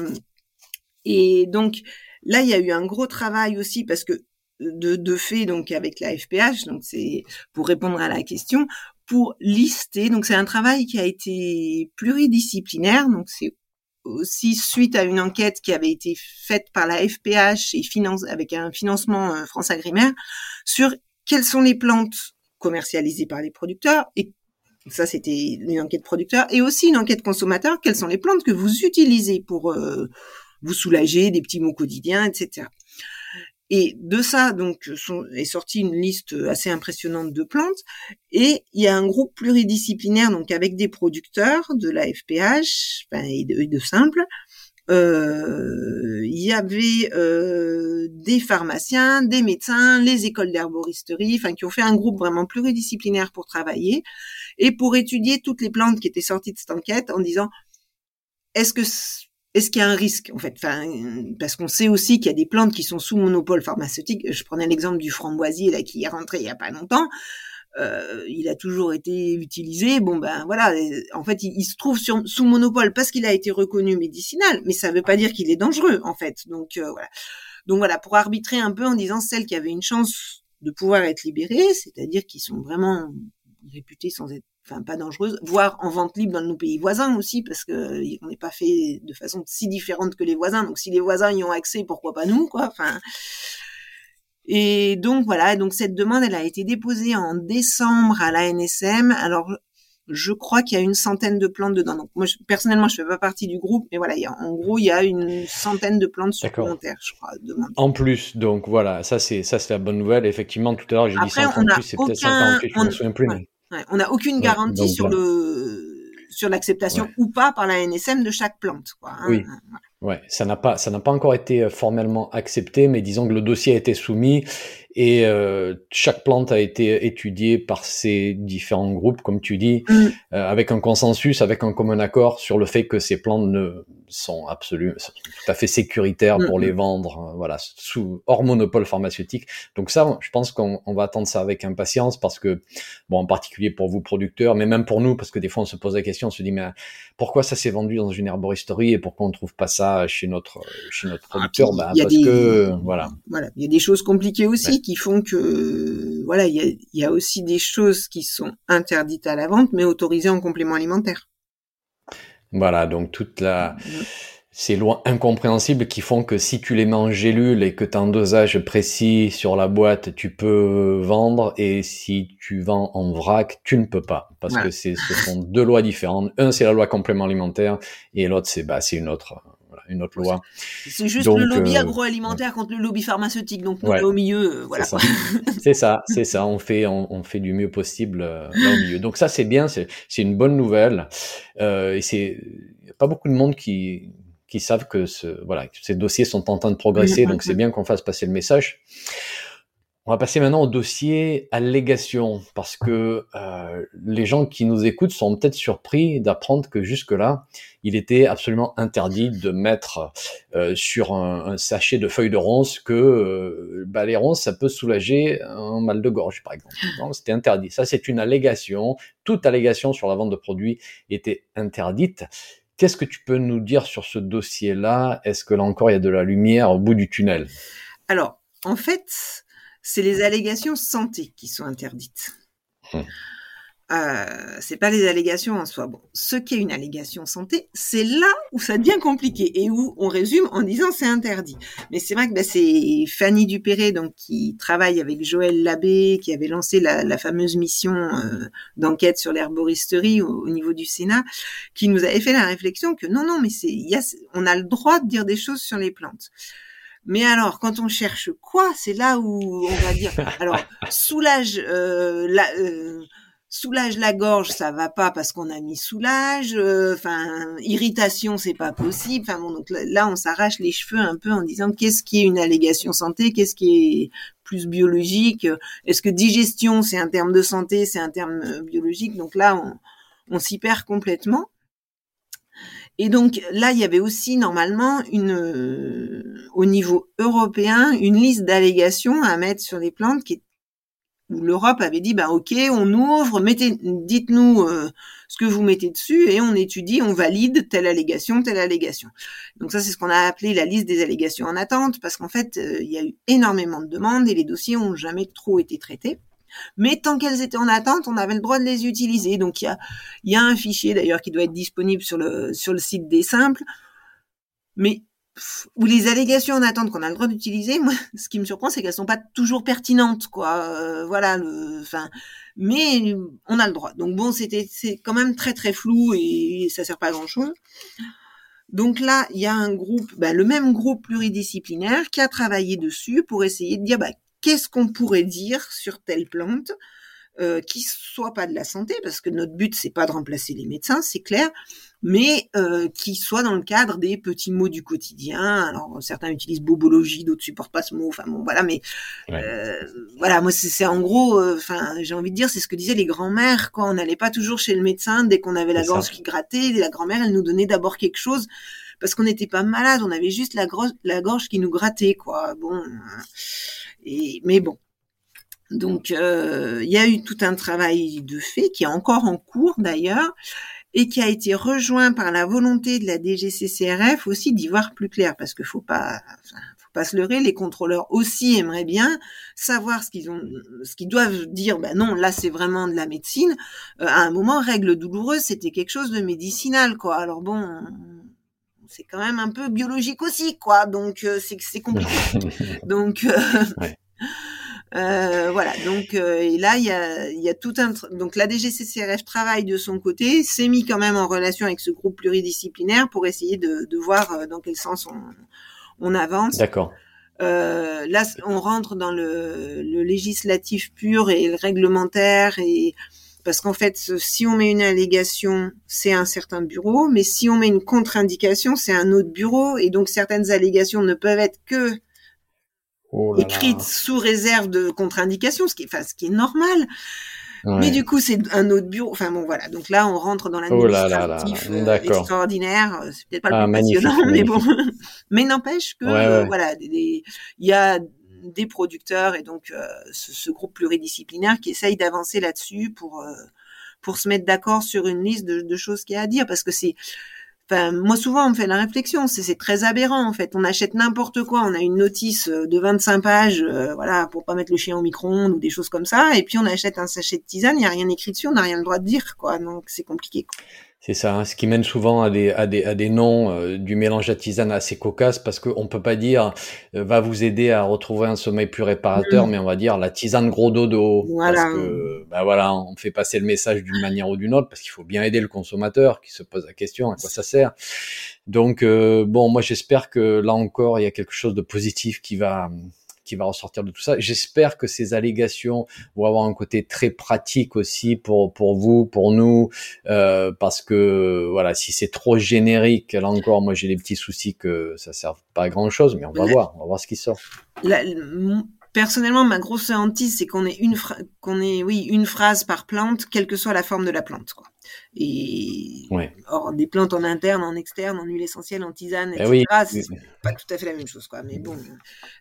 et donc là, il y a eu un gros travail aussi parce que de, de fait, donc avec la FPH, donc c'est pour répondre à la question, pour lister. Donc c'est un travail qui a été pluridisciplinaire. Donc c'est aussi suite à une enquête qui avait été faite par la FPH et finance, avec un financement euh, France Agrimaire sur quelles sont les plantes commercialisées par les producteurs et ça c'était une enquête producteur et aussi une enquête consommateur quelles sont les plantes que vous utilisez pour euh, vous soulager des petits mots quotidiens etc et de ça, donc, est sortie une liste assez impressionnante de plantes. Et il y a un groupe pluridisciplinaire, donc avec des producteurs de la FPH et, de, de simples. Euh, il y avait euh, des pharmaciens, des médecins, les écoles d'herboristerie, enfin qui ont fait un groupe vraiment pluridisciplinaire pour travailler et pour étudier toutes les plantes qui étaient sorties de cette enquête en disant est-ce que est-ce qu'il y a un risque en fait? Enfin, Parce qu'on sait aussi qu'il y a des plantes qui sont sous monopole pharmaceutique. Je prenais l'exemple du framboisier là qui est rentré il y a pas longtemps. Euh, il a toujours été utilisé. Bon ben voilà, en fait il, se trouve sous monopole parce qu'il a été reconnu médicinal, mais ça ne veut pas dire qu'il est dangereux en fait. Donc euh, voilà. Donc voilà, pour arbitrer un peu en disant celles qui avaient une chance de pouvoir être libérées, c'est-à-dire qui sont vraiment réputées sans être enfin pas dangereuse, voire en vente libre dans nos pays voisins aussi, parce que on n'est pas fait de façon si différente que les voisins. Donc si les voisins y ont accès, pourquoi pas nous, quoi. Enfin. Et donc voilà, donc cette demande, elle a été déposée en décembre à l'ANSM. Alors je crois qu'il y a une centaine de plantes dedans. Donc moi personnellement, je fais pas partie du groupe, mais voilà, il y a, en gros, il y a une centaine de plantes supplémentaires, je crois. Demandées. En plus, donc voilà, ça c'est ça c'est la bonne nouvelle. Effectivement, tout à l'heure j'ai dit 138, c'est peut-être 148, je me souviens plus. On n'a aucune garantie sur le sur l'acceptation ou pas par la NSM de chaque plante. Quoi, hein. Oui. Ouais, ça n'a pas ça n'a pas encore été euh, formellement accepté, mais disons que le dossier a été soumis et euh, chaque plante a été étudiée par ces différents groupes, comme tu dis, mm. euh, avec un consensus, avec un commun accord sur le fait que ces plantes ne sont absolument tout à fait sécuritaires pour mm, les mm. vendre, euh, voilà, sous hors monopole pharmaceutique. Donc ça, je pense qu'on va attendre ça avec impatience parce que, bon, en particulier pour vous producteurs, mais même pour nous, parce que des fois on se pose la question, on se dit mais pourquoi ça s'est vendu dans une herboristerie et pourquoi on trouve pas ça pas chez notre chez notre ah, producteur, bah, parce que voilà. Voilà, il y a des choses compliquées aussi qui font que voilà, il y a, y a aussi des choses qui sont interdites à la vente, mais autorisées en complément alimentaire. Voilà, donc toute la ces lois incompréhensibles qui font que si tu les mets en gélule et que tu as un dosage précis sur la boîte, tu peux vendre et si tu vends en vrac, tu ne peux pas parce que c'est ce sont deux lois différentes. Un c'est la loi complément alimentaire et l'autre c'est bah c'est une autre une autre loi. C'est juste le lobby euh, agroalimentaire contre le lobby pharmaceutique, donc nous, au milieu, euh, voilà. C'est ça, c'est ça, on fait, on, fait du mieux possible euh, là au milieu. Donc ça, c'est bien, c'est une bonne nouvelle. Et c'est pas beaucoup de monde qui, qui savent que ce, voilà, ces dossiers sont en train de progresser, donc c'est bien qu'on fasse passer le message. On va passer maintenant au dossier allégation, parce que euh, les gens qui nous écoutent sont peut-être surpris d'apprendre que jusque-là, il était absolument interdit de mettre euh, sur un, sachet de feuilles de ronces que euh, bah, les ronces, ça peut soulager un mal de gorge, par exemple. C'était interdit. Ça, c'est une allégation. Toute allégation sur la vente de produits était interdite. Qu'est-ce que tu peux nous dire sur ce dossier-là? Est-ce que là encore il y a de la lumière au bout du tunnel? Alors, en fait, c'est les allégations santé qui sont interdites. Hum. Euh, c'est pas les allégations en soi. Bon, ce qui est une allégation santé, c'est là où ça devient compliqué et où on résume en disant c'est interdit. Mais c'est vrai que bah, c'est Fanny Dupéré donc qui travaille avec Joël Labbé, qui avait lancé la, fameuse mission euh, d'enquête sur l'herboristerie au, niveau du Sénat, qui nous avait fait la réflexion que non non mais c'est on a le droit de dire des choses sur les plantes. Mais alors, quand on cherche quoi, c'est là où on va dire. Alors, soulage euh, la, euh, soulage la gorge, ça va pas parce qu'on a mis soulage. Euh, enfin, irritation, c'est pas possible. Enfin bon, donc là, on s'arrache les cheveux un peu en disant qu'est-ce qui est une allégation santé, qu'est-ce qui est plus biologique? Est-ce que digestion, c'est un terme de santé, c'est un terme biologique? Donc là, on, on s'y perd complètement. Et donc là, il y avait aussi normalement euh, au niveau européen, une liste d'allégations à mettre sur les plantes qui, l'Europe avait dit, bah ok, on ouvre, mettez, dites-nous euh, ce que vous mettez dessus et on étudie, on valide telle allégation, telle allégation. Donc ça, c'est ce qu'on a appelé la liste des allégations en attente, parce qu'en fait, euh, il y a eu énormément de demandes et les dossiers ont jamais trop été traités. Mais tant qu'elles étaient en attente, on avait le droit de les utiliser. Donc il y a, y a un fichier d'ailleurs qui doit être disponible sur le, sur le site des simples. Mais ou les allégations en attente qu'on a le droit d'utiliser, moi, ce qui me surprend, c'est qu'elles sont pas toujours pertinentes, quoi. Euh, voilà, enfin, mais on a le droit. Donc bon, c'était, c'est quand même très très flou et ça sert pas à grand chose. Donc là, il y a un groupe, bah, le même groupe pluridisciplinaire qui a travaillé dessus pour essayer de dire bah, qu'est-ce qu'on pourrait dire sur telle plante euh, qui soit pas de la santé, parce que notre but c'est pas de remplacer les médecins, c'est clair, mais euh, qui soit dans le cadre des petits mots du quotidien. Alors certains utilisent bobologie, d'autres supportent pas ce mot. Enfin bon, voilà, mais euh, voilà, moi c'est en gros, euh, enfin j'ai envie de dire, c'est ce que disaient les grands-mères. Quoi, on n'allait pas toujours chez le médecin dès qu'on avait la gorge qui grattait. La grand-mère, elle nous donnait d'abord quelque chose parce qu'on n'était pas malade, on avait juste la, la gorge qui nous grattait, quoi. Bon, et mais bon, donc, euh, il y a eu tout un travail de fait qui est encore en cours d'ailleurs et qui a été rejoint par la volonté de la DGCCRF aussi d'y voir plus clair parce que faut pas, faut pas se leurrer, les contrôleurs aussi aimeraient bien savoir ce qu'ils ont, ce qu'ils doivent dire. Ben non, là c'est vraiment de la médecine. Euh, à un moment, règle douloureuse, c'était quelque chose de médicinal, quoi. Alors bon, c'est quand même un peu biologique aussi, quoi. Donc euh, c'est compliqué. Donc euh, voilà, donc euh, et là il y a, y a tout un donc la DGCCRF travaille de son côté, s'est mis quand même en relation avec ce groupe pluridisciplinaire pour essayer de, de voir euh, dans quel sens on, on avance. D'accord. Euh, là, on rentre dans le, le, législatif pur et le réglementaire et parce qu'en fait, si on met une allégation, c'est un certain bureau, mais si on met une contre-indication, c'est un autre bureau, et donc certaines allégations ne peuvent être que oh écrite sous réserve de contre-indication, ce qui est, enfin, ce qui est normal. Mais du coup, c'est un autre bureau. Enfin bon, voilà. Donc là, on rentre dans l'administratif oh euh, extraordinaire. C'est peut-être pas le ah, plus passionnant, mais bon. mais n'empêche que euh, voilà, il y a des producteurs et donc euh, ce, groupe pluridisciplinaire qui essaye d'avancer là-dessus pour pour se mettre d'accord sur une liste de, choses qu'il y a à dire parce que c'est Enfin, moi souvent on me fait la réflexion, c'est très aberrant en fait. On achète n'importe quoi, on a une notice euh, de 25 pages, euh, voilà, pour pas mettre le chien au micro-ondes ou des choses comme ça, et puis on achète un sachet de tisane, il y a rien écrit dessus, on n'a rien le droit de dire quoi, donc c'est compliqué. C'est ça, hein, ce qui mène souvent à des, à des, à des noms euh, du mélange à tisane assez cocasse parce qu'on peut pas dire euh, va vous aider à retrouver un sommeil plus réparateur, mm. mais on va dire la tisane gros dodo. Voilà. Parce que, bah voilà, on fait passer le message d'une manière ou d'une autre parce qu'il faut bien aider le consommateur qui se pose la question à quoi ça sert. Donc, euh, bon, moi j'espère que là encore, il y a quelque chose de positif qui va, qui va ressortir de tout ça. J'espère que ces allégations vont avoir un côté très pratique aussi pour pour vous, pour nous, euh, parce que voilà, si c'est trop générique, là encore, moi j'ai des petits soucis que ça sert pas à grand chose, mais on va voir, on va voir ce qui sort. Personnellement, ma grosse hantise, c'est qu'on ait une qu'on ait oui une phrase par plante, quelle que soit la forme de la plante. Quoi. Et or, des plantes en interne, en externe, en huile essentielle, en tisane, eh etc. C'est pas tout à fait la même chose, quoi. Mais bon,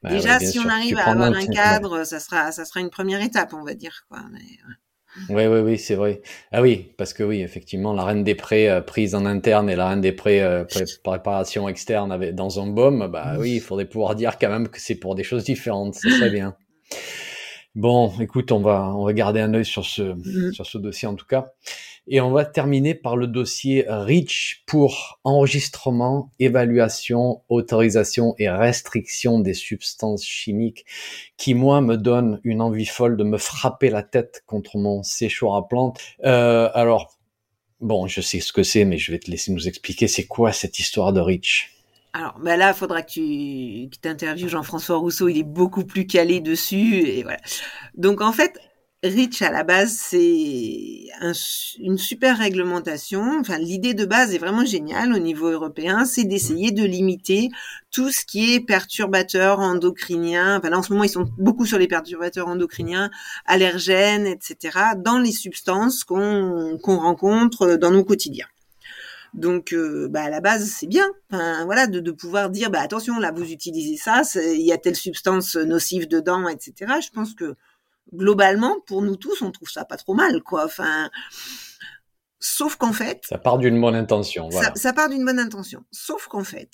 bah déjà, si on arrive à avoir un cadre, ça sera, ça sera une première étape, on va dire, quoi. Oui, oui, oui, c'est vrai. Ah oui, parce que oui, effectivement, la reine des prêts euh, prise en interne et la reine des prêts euh, préparation externe dans un baume, bah oui, il faudrait pouvoir dire quand même que c'est pour des choses différentes. C'est très bien. Bon, écoute, on va on va garder un œil sur ce mm. sur ce dossier en tout cas. Et on va terminer par le dossier REACH pour enregistrement, évaluation, autorisation et restriction des substances chimiques qui, moi, me donne une envie folle de me frapper la tête contre mon séchoir à plantes. Euh, alors, bon, je sais ce que c'est, mais je vais te laisser nous expliquer c'est quoi cette histoire de REACH. Alors ben là, faudra que tu t'interviewes Jean-François Rousseau, il est beaucoup plus calé dessus et voilà. Donc en fait, Rich à la base, c'est une super réglementation. Enfin, l'idée de base est vraiment géniale au niveau européen, c'est d'essayer de limiter tout ce qui est perturbateur endocrinien. Enfin, là, en ce moment, ils sont beaucoup sur les perturbateurs endocriniens, allergènes, etc., dans les substances qu'on rencontre dans nos quotidiens. Donc, euh, bah, à la base, c'est bien. Enfin, voilà, de, de, pouvoir dire, bah, attention, là, vous utilisez ça, il y a telle substance nocive dedans, etc. Je pense que globalement, pour nous tous, on trouve ça pas trop mal, quoi. Enfin, sauf qu'en fait, ça part d'une bonne intention. Voilà. Ça, part d'une bonne intention. Sauf qu'en fait,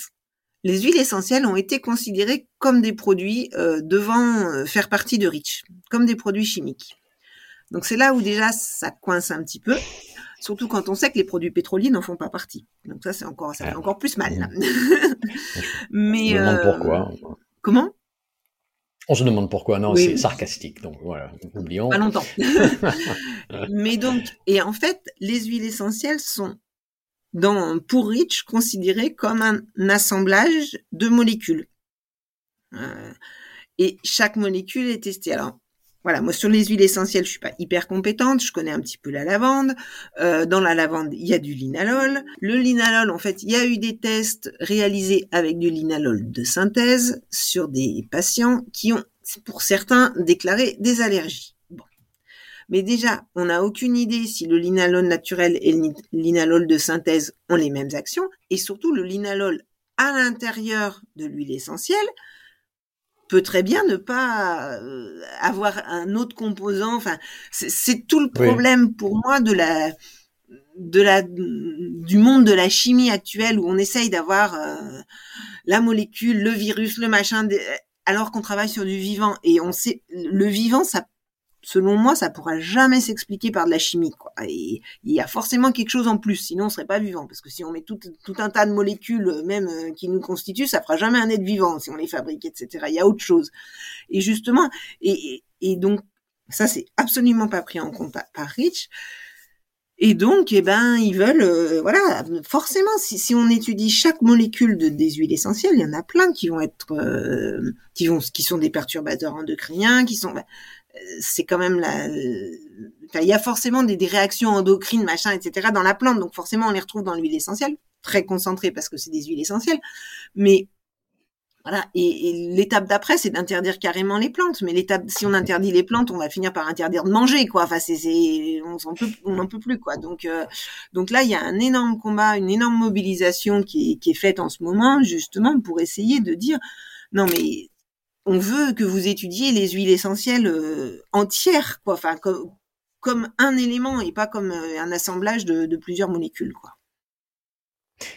les huiles essentielles ont été considérées comme des produits euh, devant euh, faire partie de REACH, comme des produits chimiques. Donc c'est là où déjà ça coince un petit peu, surtout quand on sait que les produits pétroliers n'en font pas partie. Donc ça c'est encore ça fait ah. encore plus mal. Mais euh, pourquoi Comment? On se demande pourquoi, non, c'est sarcastique, donc voilà, oublions. Pas longtemps. Mais donc, et en fait, les huiles essentielles sont, dans, pour Rich, considérées comme un assemblage de molécules. Euh, et chaque molécule est testée. Alors, voilà, moi sur les huiles essentielles, je suis pas hyper compétente, je connais un petit peu la lavande. Euh, dans la lavande, il y a du linalol. Le linalol, en fait, il y a eu des tests réalisés avec du linalol de synthèse sur des patients qui ont, pour certains, déclaré des allergies. Bon. Mais déjà, on n'a aucune idée si le linalol naturel et le linalol de synthèse ont les mêmes actions, et surtout le linalol à l'intérieur de l'huile essentielle, peut très bien ne pas euh, avoir un autre composant. Enfin, c'est tout le problème pour moi de la de la du monde de la chimie actuelle où on essaye d'avoir euh, la molécule, le virus, le machin, alors qu'on travaille sur du vivant et on sait le vivant ça selon moi, ça pourra jamais s'expliquer par de la chimie. Quoi. Et il y a forcément quelque chose en plus, sinon on serait pas vivant. Parce que si on met tout, tout un tas de molécules, euh, même euh, qui nous constituent, ça fera jamais un être vivant si on les fabrique, etc. Il y a autre chose. Et justement, et, et donc ça c'est absolument pas pris en compte par, Rich. Et donc, eh ben, ils veulent, euh, voilà, forcément, si, si, on étudie chaque molécule de, des huiles essentielles, il y en a plein qui vont être, qui vont, qui sont des perturbateurs endocriniens, qui sont, bah, c'est quand même la, il y a forcément des, réactions endocrines, machin, etc. dans la plante, donc forcément on les retrouve dans l'huile essentielle, très concentrée parce que c'est des huiles essentielles. Mais voilà, et, l'étape d'après, c'est d'interdire carrément les plantes. Mais l'étape, si on interdit les plantes, on va finir par interdire de manger, quoi. Enfin, c'est, on n'en peut, peut plus, quoi. Donc, euh, donc là, il y a un énorme combat, une énorme mobilisation qui est, qui est faite en ce moment, justement, pour essayer de dire, non mais on veut que vous étudiez les huiles essentielles euh, entières, quoi, enfin comme, comme un élément et pas comme euh, un assemblage de, plusieurs molécules, quoi.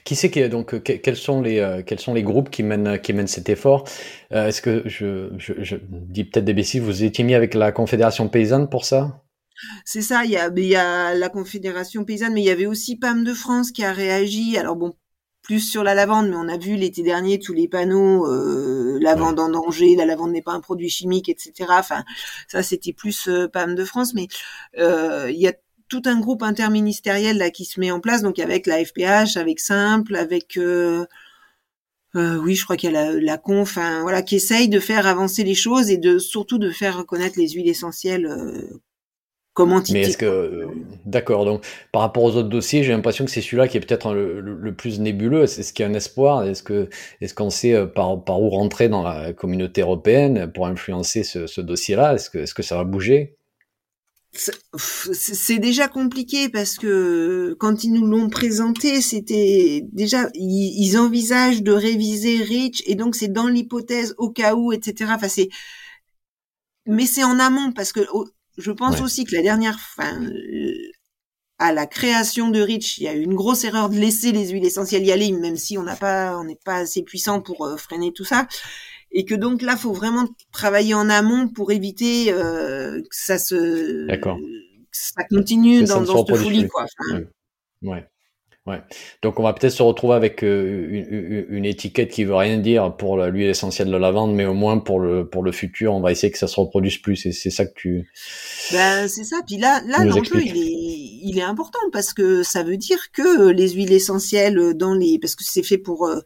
Qui c'est qui donc quels sont les quels sont les groupes qui mènent qui mènent cet effort? Est-ce que je, je, je dis peut-être des bêtises Vous étiez mis avec la Confédération paysanne pour ça? C'est ça, il y a, il y a la Confédération paysanne, mais il y avait aussi PAM de France qui a réagi. Alors bon, plus sur la lavande, mais on a vu l'été dernier tous les panneaux euh, lavande en danger, la lavande n'est pas un produit chimique, etc. Enfin, ça c'était plus euh, PAM de France, mais euh, il y a tout un groupe interministériel là qui se met en place, donc avec la FPH, avec Simple, avec euh, euh, oui, je crois qu'il y a la, la conf, voilà, qui essaye de faire avancer les choses et de surtout de faire reconnaître les huiles essentielles mais est-ce que euh, d'accord donc par rapport aux autres dossiers j'ai l'impression que c'est celui-là qui est peut-être le, plus nébuleux. Est-ce qu'il y a un espoir? Est-ce que est-ce qu'on sait euh, par, par où rentrer dans la communauté européenne pour influencer ce, dossier-là? Est-ce que est-ce que ça va bouger? C'est déjà compliqué parce que quand ils nous l'ont présenté, c'était déjà ils, envisagent de réviser Rich et donc c'est dans l'hypothèse au cas où, etc. Enfin c'est mais c'est en amont parce que je pense aussi que la dernière, fin, euh, à la création de Rich, il y a eu une grosse erreur de laisser les huiles essentielles y aller, même si on n'a pas, on n'est pas assez puissant pour euh, freiner tout ça, et que donc là, faut vraiment travailler en amont pour éviter euh, que ça se, ça continue dans, dans cette folie, quoi. ouais. Ouais. Donc on va peut-être se retrouver avec euh, une, une, étiquette qui veut rien dire pour l'huile essentielle de lavande, mais au moins pour le pour le futur, on va essayer que ça se reproduise plus. Et c'est ça que tu. Ben c'est ça. Puis là, là l'enjeu il est il est important parce que ça veut dire que les huiles essentielles dans les parce que c'est fait pour euh,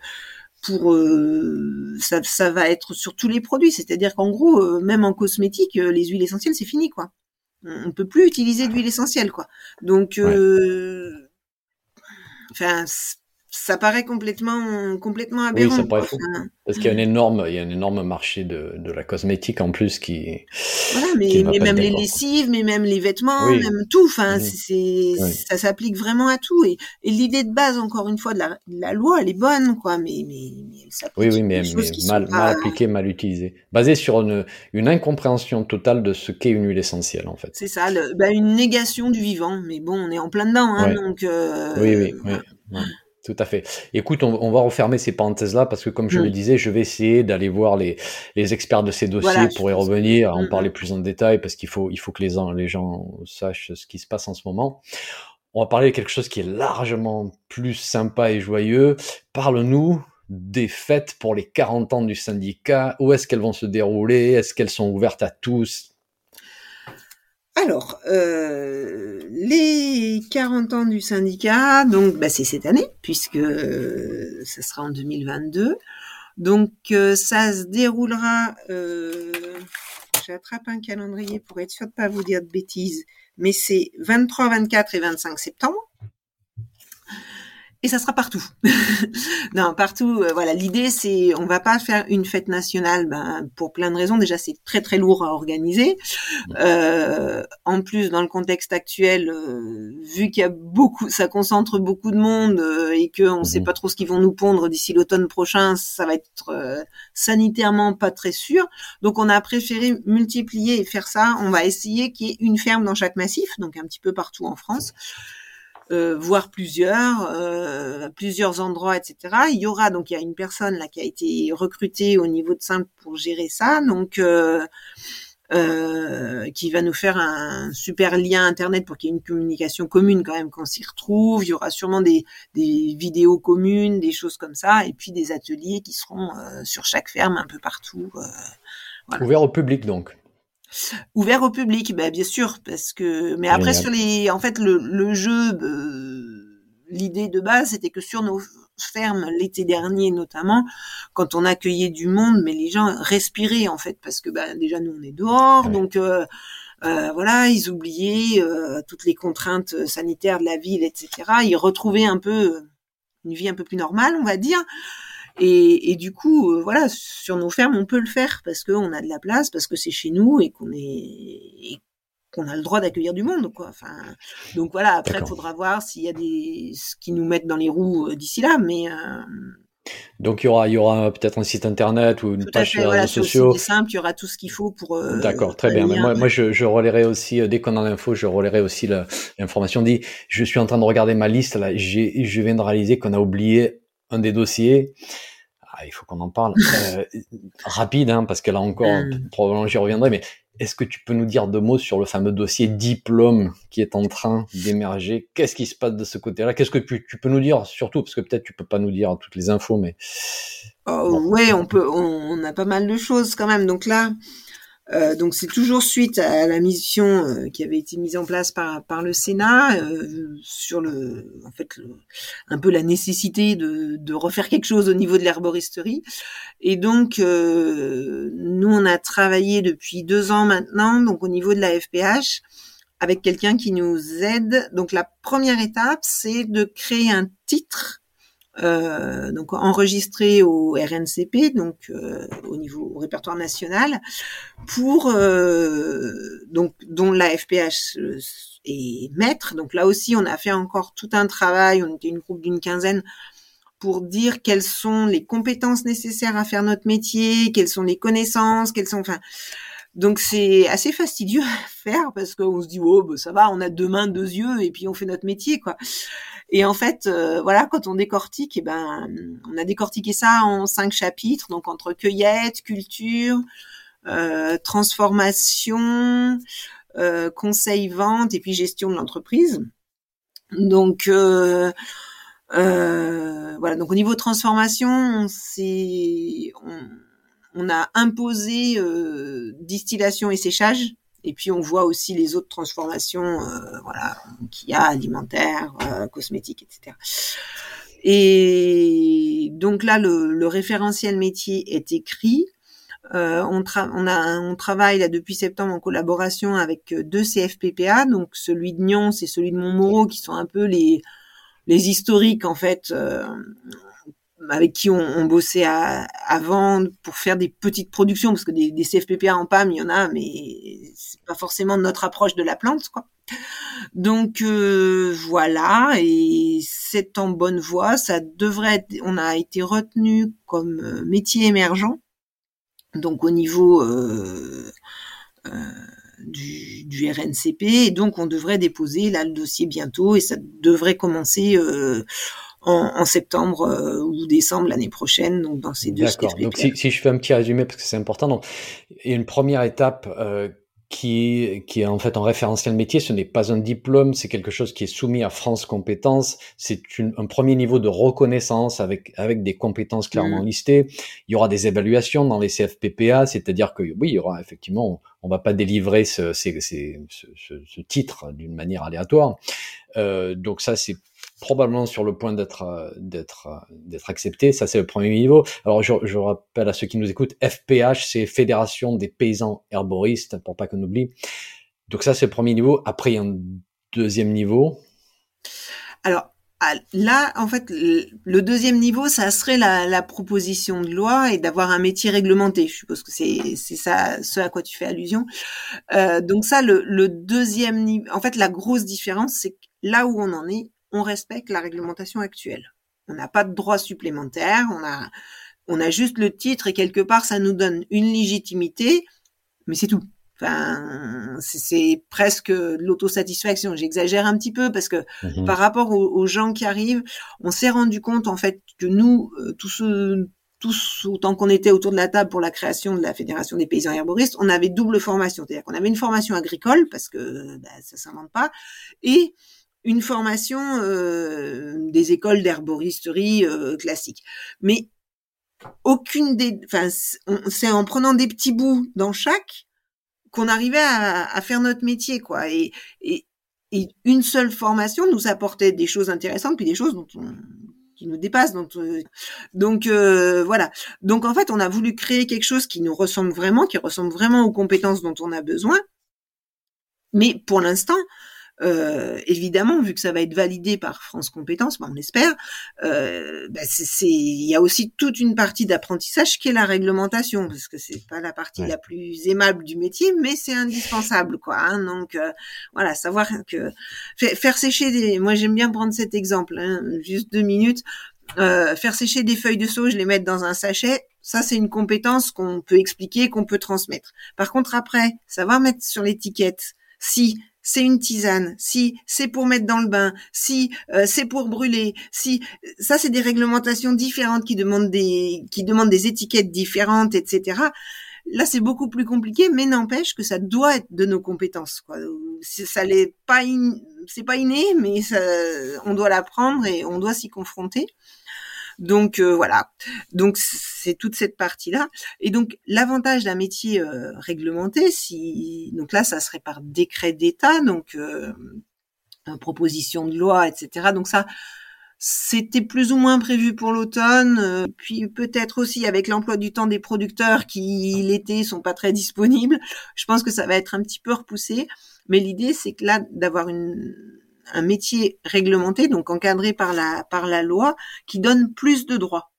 pour euh, ça, ça va être sur tous les produits. C'est-à-dire qu'en gros, même en cosmétique, les huiles essentielles c'est fini quoi. On peut plus utiliser d'huile essentielle quoi. Donc Enfin, ça paraît complètement complètement aberrant. Oui, ça paraît fou. Parce qu'il y a un énorme, il y a un énorme marché de, de la cosmétique en plus qui. Voilà, mais, mais même les lessives, mais même les vêtements, même tout. Enfin, c'est, ça s'applique vraiment à tout. Et, et l'idée de base, encore une fois, de la, la, loi, elle est bonne, quoi. Mais, mais, mais elle s'applique. Oui, oui, mais, mais mal, mal appliquée, mal utilisée. Basée sur une, une incompréhension totale de ce qu'est une huile essentielle, en fait. C'est ça, le, bah, une négation du vivant. Mais bon, on est en plein dedans, hein, donc. Euh, oui, oui, oui. Tout à fait. Écoute, on, va refermer ces parenthèses-là parce que, comme je le disais, je vais essayer d'aller voir les, les experts de ces dossiers pour y revenir, en parler plus en détail parce qu'il faut, il faut que les, les gens sachent ce qui se passe en ce moment. On va parler de quelque chose qui est largement plus sympa et joyeux. Parle-nous des fêtes pour les 40 ans du syndicat. Où est-ce qu'elles vont se dérouler? Est-ce qu'elles sont ouvertes à tous? Alors, euh, les 40 ans du syndicat, donc bah, c'est cette année, puisque euh, ça sera en 2022. Donc euh, ça se déroulera, j'attrape un calendrier pour être sûr de pas vous dire de bêtises, mais c'est 23, 24 et 25 septembre et ça sera partout. non, partout. Euh, voilà, l'idée c'est, on va pas faire une fête nationale, ben, pour plein de raisons. Déjà, c'est très très lourd à organiser. Euh, en plus, dans le contexte actuel, euh, vu qu'il y a beaucoup, ça concentre beaucoup de monde euh, et que on sait mhm. pas trop ce qu'ils vont nous pondre d'ici l'automne prochain, ça va être sanitairement pas très sûr. Donc, on a préféré multiplier et faire ça. On va essayer qu'il y ait une ferme dans chaque massif, donc un petit peu partout en France euh, voire plusieurs, euh, plusieurs endroits, etc. Il y aura donc il y a une personne là qui a été recrutée au niveau de Simple pour gérer ça, donc euh, euh, qui va nous faire un super lien internet pour qu'il y ait une communication commune quand même qu'on s'y retrouve. Il y aura sûrement des, des vidéos communes, des choses comme ça, et puis des ateliers qui seront sur chaque ferme un peu partout. Ouvert au public donc ouvert au public, bah, bien sûr, parce que. Mais après sur les, en fait, le, le jeu, euh, l'idée de base, c'était que sur nos fermes l'été dernier notamment, quand on accueillait du monde, mais les gens respiraient en fait, parce que bah, déjà nous on est dehors, donc. Euh, euh, voilà, ils oubliaient euh, toutes les contraintes sanitaires de la ville, etc. Ils retrouvaient un peu une vie un peu plus normale, on va dire. Et, et, du coup, euh, voilà, sur nos fermes, on peut le faire parce qu'on a de la place, parce que c'est chez nous et qu'on est qu'on a le droit d'accueillir du monde, quoi. Enfin, donc voilà. Après, il faudra voir s'il y a des ce qui nous mettent dans les roues euh, d'ici là, mais euh, Donc il y aura, il y aura peut-être un site internet ou une page sur les voilà, réseaux sociaux. C'est simple, il y aura tout ce qu'il faut pour. Euh, D'accord, très bien. Moi, moi, je, je relayerai aussi euh, dès qu'on a l'info, je relayerai aussi l'information. Dit, je suis en train de regarder ma liste là. J'ai, je viens de réaliser qu'on a oublié un des dossiers. Ah, il faut qu'on en parle euh, rapide, hein, parce que là encore, mmh. probablement j'y reviendrai. Mais est-ce que tu peux nous dire deux mots sur le fameux dossier diplôme qui est en train d'émerger? Qu'est-ce qui se passe de ce côté-là? Qu'est-ce que tu, peux nous dire surtout parce que peut-être tu peux pas nous dire toutes les infos, mais oh, ouais, on peut, on, a pas mal de choses quand même. Donc là, euh, donc c'est toujours suite à la mission euh, qui avait été mise en place par par le Sénat euh, sur le en fait un peu la nécessité de, de refaire quelque chose au niveau de l'herboristerie. Et donc nous on a travaillé depuis deux ans maintenant donc au niveau de la FPH avec quelqu'un qui nous aide. Donc la première étape c'est de créer un titre euh, donc enregistré au RNCP, donc euh, au niveau au répertoire national, pour euh, donc dont la FPH est maître. Donc là aussi, on a fait encore tout un travail. On était une groupe d'une quinzaine pour dire quelles sont les compétences nécessaires à faire notre métier, quelles sont les connaissances, quelles sont, enfin, donc c'est assez fastidieux à faire parce qu'on se dit oh bah, ça va, on a deux mains, deux yeux et puis on fait notre métier quoi. Et en fait euh, voilà quand on décortique, eh ben on a décortiqué ça en cinq chapitres donc entre cueillette, culture, euh, transformation, euh, conseil vente et puis gestion de l'entreprise. Donc euh, euh, voilà donc au niveau transformation c'est on a imposé euh, distillation et séchage. Et puis on voit aussi les autres transformations, euh, voilà, qu'il y a alimentaire, euh, cosmétique, etc. Et donc là, le, référentiel métier est écrit. on, on, travaille là depuis septembre en collaboration avec deux CFPPA, donc celui de Nyon et celui de Montmoreau, qui sont un peu les historiques en fait avec qui on, on bossait à, avant pour faire des petites productions parce que des, des CFPPA en PAM il y en a mais c'est pas forcément notre approche de la plante quoi. Donc euh, voilà et c'est en bonne voie. Ça devrait être, on a été retenu comme euh, métier émergent donc au niveau euh, euh, du, du, RNCP et donc on devrait déposer là le dossier bientôt et ça devrait commencer euh, en, septembre euh, ou décembre l'année prochaine, donc dans ces deux D'accord. Donc si, si, je fais un petit résumé parce que c'est important, donc il y a une première étape euh, qui, qui est en fait un référentiel métier. Ce n'est pas un diplôme, c'est quelque chose qui est soumis à France Compétences. C'est un premier niveau de reconnaissance avec avec des compétences clairement mmh. listées. Il y aura des évaluations dans les CFPPA, c'est-à-dire que oui, il y aura effectivement, on va pas délivrer ce, ce, ce, ce titre d'une manière aléatoire. Euh, donc ça, c'est probablement sur le point d'être euh, d'être euh, d'être accepté. Ça, c'est le premier niveau. Alors, je, rappelle à ceux qui nous écoutent, FPH, c'est Fédération des paysans herboristes, pour pas qu'on oublie. Donc ça, c'est le premier niveau. Après, il y a un deuxième niveau. Alors, là, en fait, le deuxième niveau, ça serait la, proposition de loi et d'avoir un métier réglementé. Je suppose que c'est c'est ça, ce à quoi tu fais allusion. Euh, donc ça, le, le deuxième niveau, en fait, la grosse différence, c'est là où on en est, on respecte la réglementation actuelle. On n'a pas de droit supplémentaire, on a, on a juste le titre et quelque part ça nous donne une légitimité, mais c'est tout. Enfin, c'est presque l'autosatisfaction. J'exagère un petit peu parce que mhm. par rapport aux, gens qui arrivent, on s'est rendu compte en fait que nous, euh, tous ceux, tous autant qu'on était autour de la table pour la création de la fédération des paysans herboristes, on avait double formation, c'est-à-dire qu'on avait une formation agricole parce que bah, ça s'invente pas, et une formation euh, des écoles d'herboristerie euh, classiques. Mais aucune des, enfin, c'est en prenant des petits bouts dans chaque qu'on arrivait à, à, faire notre métier, quoi. Et, et, et, une seule formation nous apportait des choses intéressantes, puis des choses dont on, qui nous dépassent. Donc, euh, donc euh, voilà. Donc en fait, on a voulu créer quelque chose qui nous ressemble vraiment, qui ressemble vraiment aux compétences dont on a besoin. Mais pour l'instant, euh, évidemment, vu que ça va être validé par France Compétences, ben on espère, euh, ben c'est, il y a aussi toute une partie d'apprentissage qui est la réglementation, parce que c'est pas la partie la plus aimable du métier, mais c'est indispensable, quoi. Hein, donc euh, voilà, savoir que faire sécher des, moi j'aime bien prendre cet exemple, hein, juste deux minutes. Euh, faire sécher des feuilles de sauge, les mettre dans un sachet, ça c'est une compétence qu'on peut expliquer, qu'on peut transmettre. Par contre après, savoir mettre sur l'étiquette si c'est une tisane, si c'est pour mettre dans le bain, si euh, c'est pour brûler, si ça c'est des réglementations différentes qui demandent des qui demandent des étiquettes différentes, etc. Là, c'est beaucoup plus compliqué, mais n'empêche que ça doit être de nos compétences. Quoi. Ça l'est pas, c'est pas inné, mais ça, on doit l'apprendre et on doit s'y confronter. Donc euh, voilà. Donc c'est toute cette partie-là. Et donc l'avantage d'un métier euh, réglementé, si donc là ça serait par décret d'État, donc euh, proposition de loi, etc. Donc ça, c'était plus ou moins prévu pour l'automne, puis peut-être aussi avec l'emploi du temps des producteurs qui l'été sont pas très disponibles. Je pense que ça va être un petit peu repoussé, mais l'idée c'est que là d'avoir un métier réglementé, donc encadré par la par la loi, qui donne plus de droits.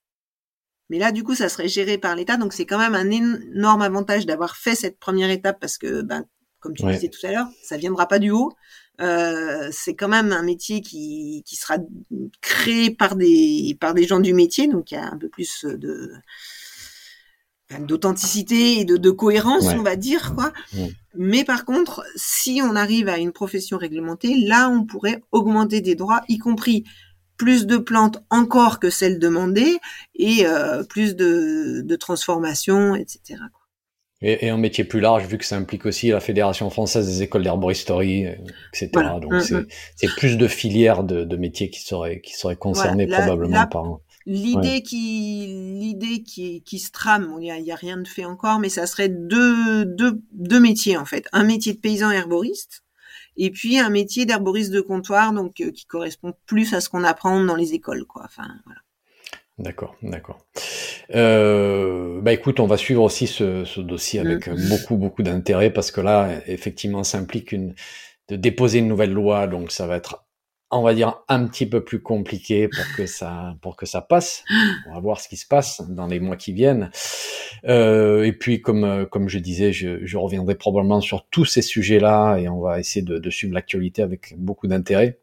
Mais là, du coup, ça serait géré par l'État, donc c'est quand même un énorme avantage d'avoir fait cette première étape parce que, ben, comme tu disais tout à l'heure, ça viendra pas du haut. Euh, c'est quand même un métier qui, qui sera créé par des par des gens du métier, donc il y a un peu plus de d'authenticité et de, de cohérence, on va dire quoi. Mais par contre, si on arrive à une profession réglementée, là, on pourrait augmenter des droits, y compris plus de plantes encore que celles demandées et euh, plus de, de transformation, etc. Et, un métier plus large, vu que ça implique aussi la Fédération française des écoles d'herboristerie, etc. Donc mm, mm. c'est plus de filières de, métiers qui seraient, qui seraient concernés probablement par... L'idée qui l'idée qui, qui se trame, il n'y a, a, rien de fait encore, mais ça serait deux, deux, deux métiers en fait. Un métier de paysan herboriste et puis un métier d'herboriste de comptoir, donc euh, qui correspond plus à ce qu'on apprend dans les écoles, quoi. Enfin voilà. D'accord, d'accord. Euh, bah écoute, on va suivre aussi ce, ce dossier avec mm. beaucoup, beaucoup d'intérêt parce que là, effectivement, ça implique une, de déposer une nouvelle loi, donc ça va être, on va dire, un petit peu plus compliqué pour que ça, pour que ça passe. On va voir ce qui se passe dans les mois qui viennent. Euh, et puis, comme, comme je disais, je, je reviendrai probablement sur tous ces sujets-là et on va essayer de, de suivre l'actualité avec beaucoup d'intérêt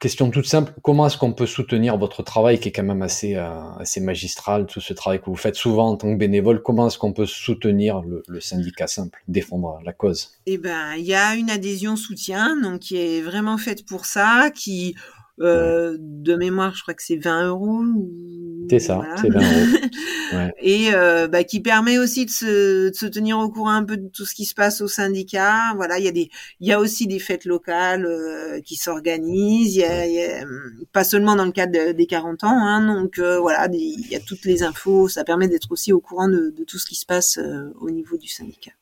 question toute simple, comment est-ce qu'on peut soutenir votre travail qui est quand même assez, euh, assez magistral, tout ce travail que vous faites souvent en tant que bénévole, comment est-ce qu'on peut soutenir le, syndicat simple, défendre la cause? Eh ben, il y a une adhésion soutien, donc qui est vraiment faite pour ça, qui euh, de mémoire, je crois que c'est 20 euros. C'est ça, c'est 20 euros. Et euh, bah, qui permet aussi de se, de se, tenir au courant un peu de tout ce qui se passe au syndicat. Voilà, il y a des, il y a aussi des fêtes locales euh, qui s'organisent. Il y a, pas seulement dans le cadre des 40 ans. Hein, donc euh, voilà, il y a toutes les infos. Ça permet d'être aussi au courant de, de, tout ce qui se passe au niveau du syndicat.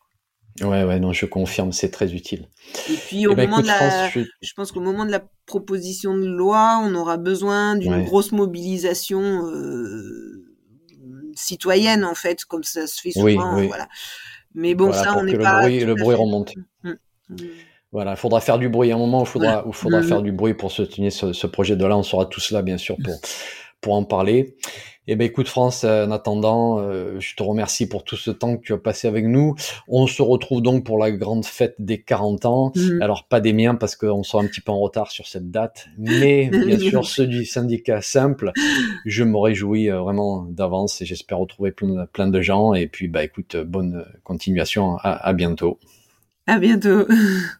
Ouais, ouais, non, je confirme, c'est très utile. Et puis, au eh ben, moment de la, je... pense qu'au moment de la proposition de loi, on aura besoin d'une grosse mobilisation euh, citoyenne, en fait, comme ça se fait souvent. Oui, Voilà. Mais bon, ça, on n'est pas. Bruit, le bruit remonte. Mmh, mmh. Voilà, il faudra faire du bruit. À un moment il faudra, faudra mmh. faire du bruit pour soutenir ce, ce projet de là. On sera tous là, bien sûr, pour, pour en parler. Eh ben écoute France, en attendant, euh, je te remercie pour tout ce temps que tu as passé avec nous. On se retrouve donc pour la grande fête des 40 ans. Mhm. Alors pas des miens parce qu'on sera un petit peu en retard sur cette date, mais bien sûr ceux du syndicat simple. Je me réjouis euh, vraiment d'avance et j'espère retrouver plein, plein, de gens. Et puis bah écoute, bonne continuation. À, à bientôt. À bientôt.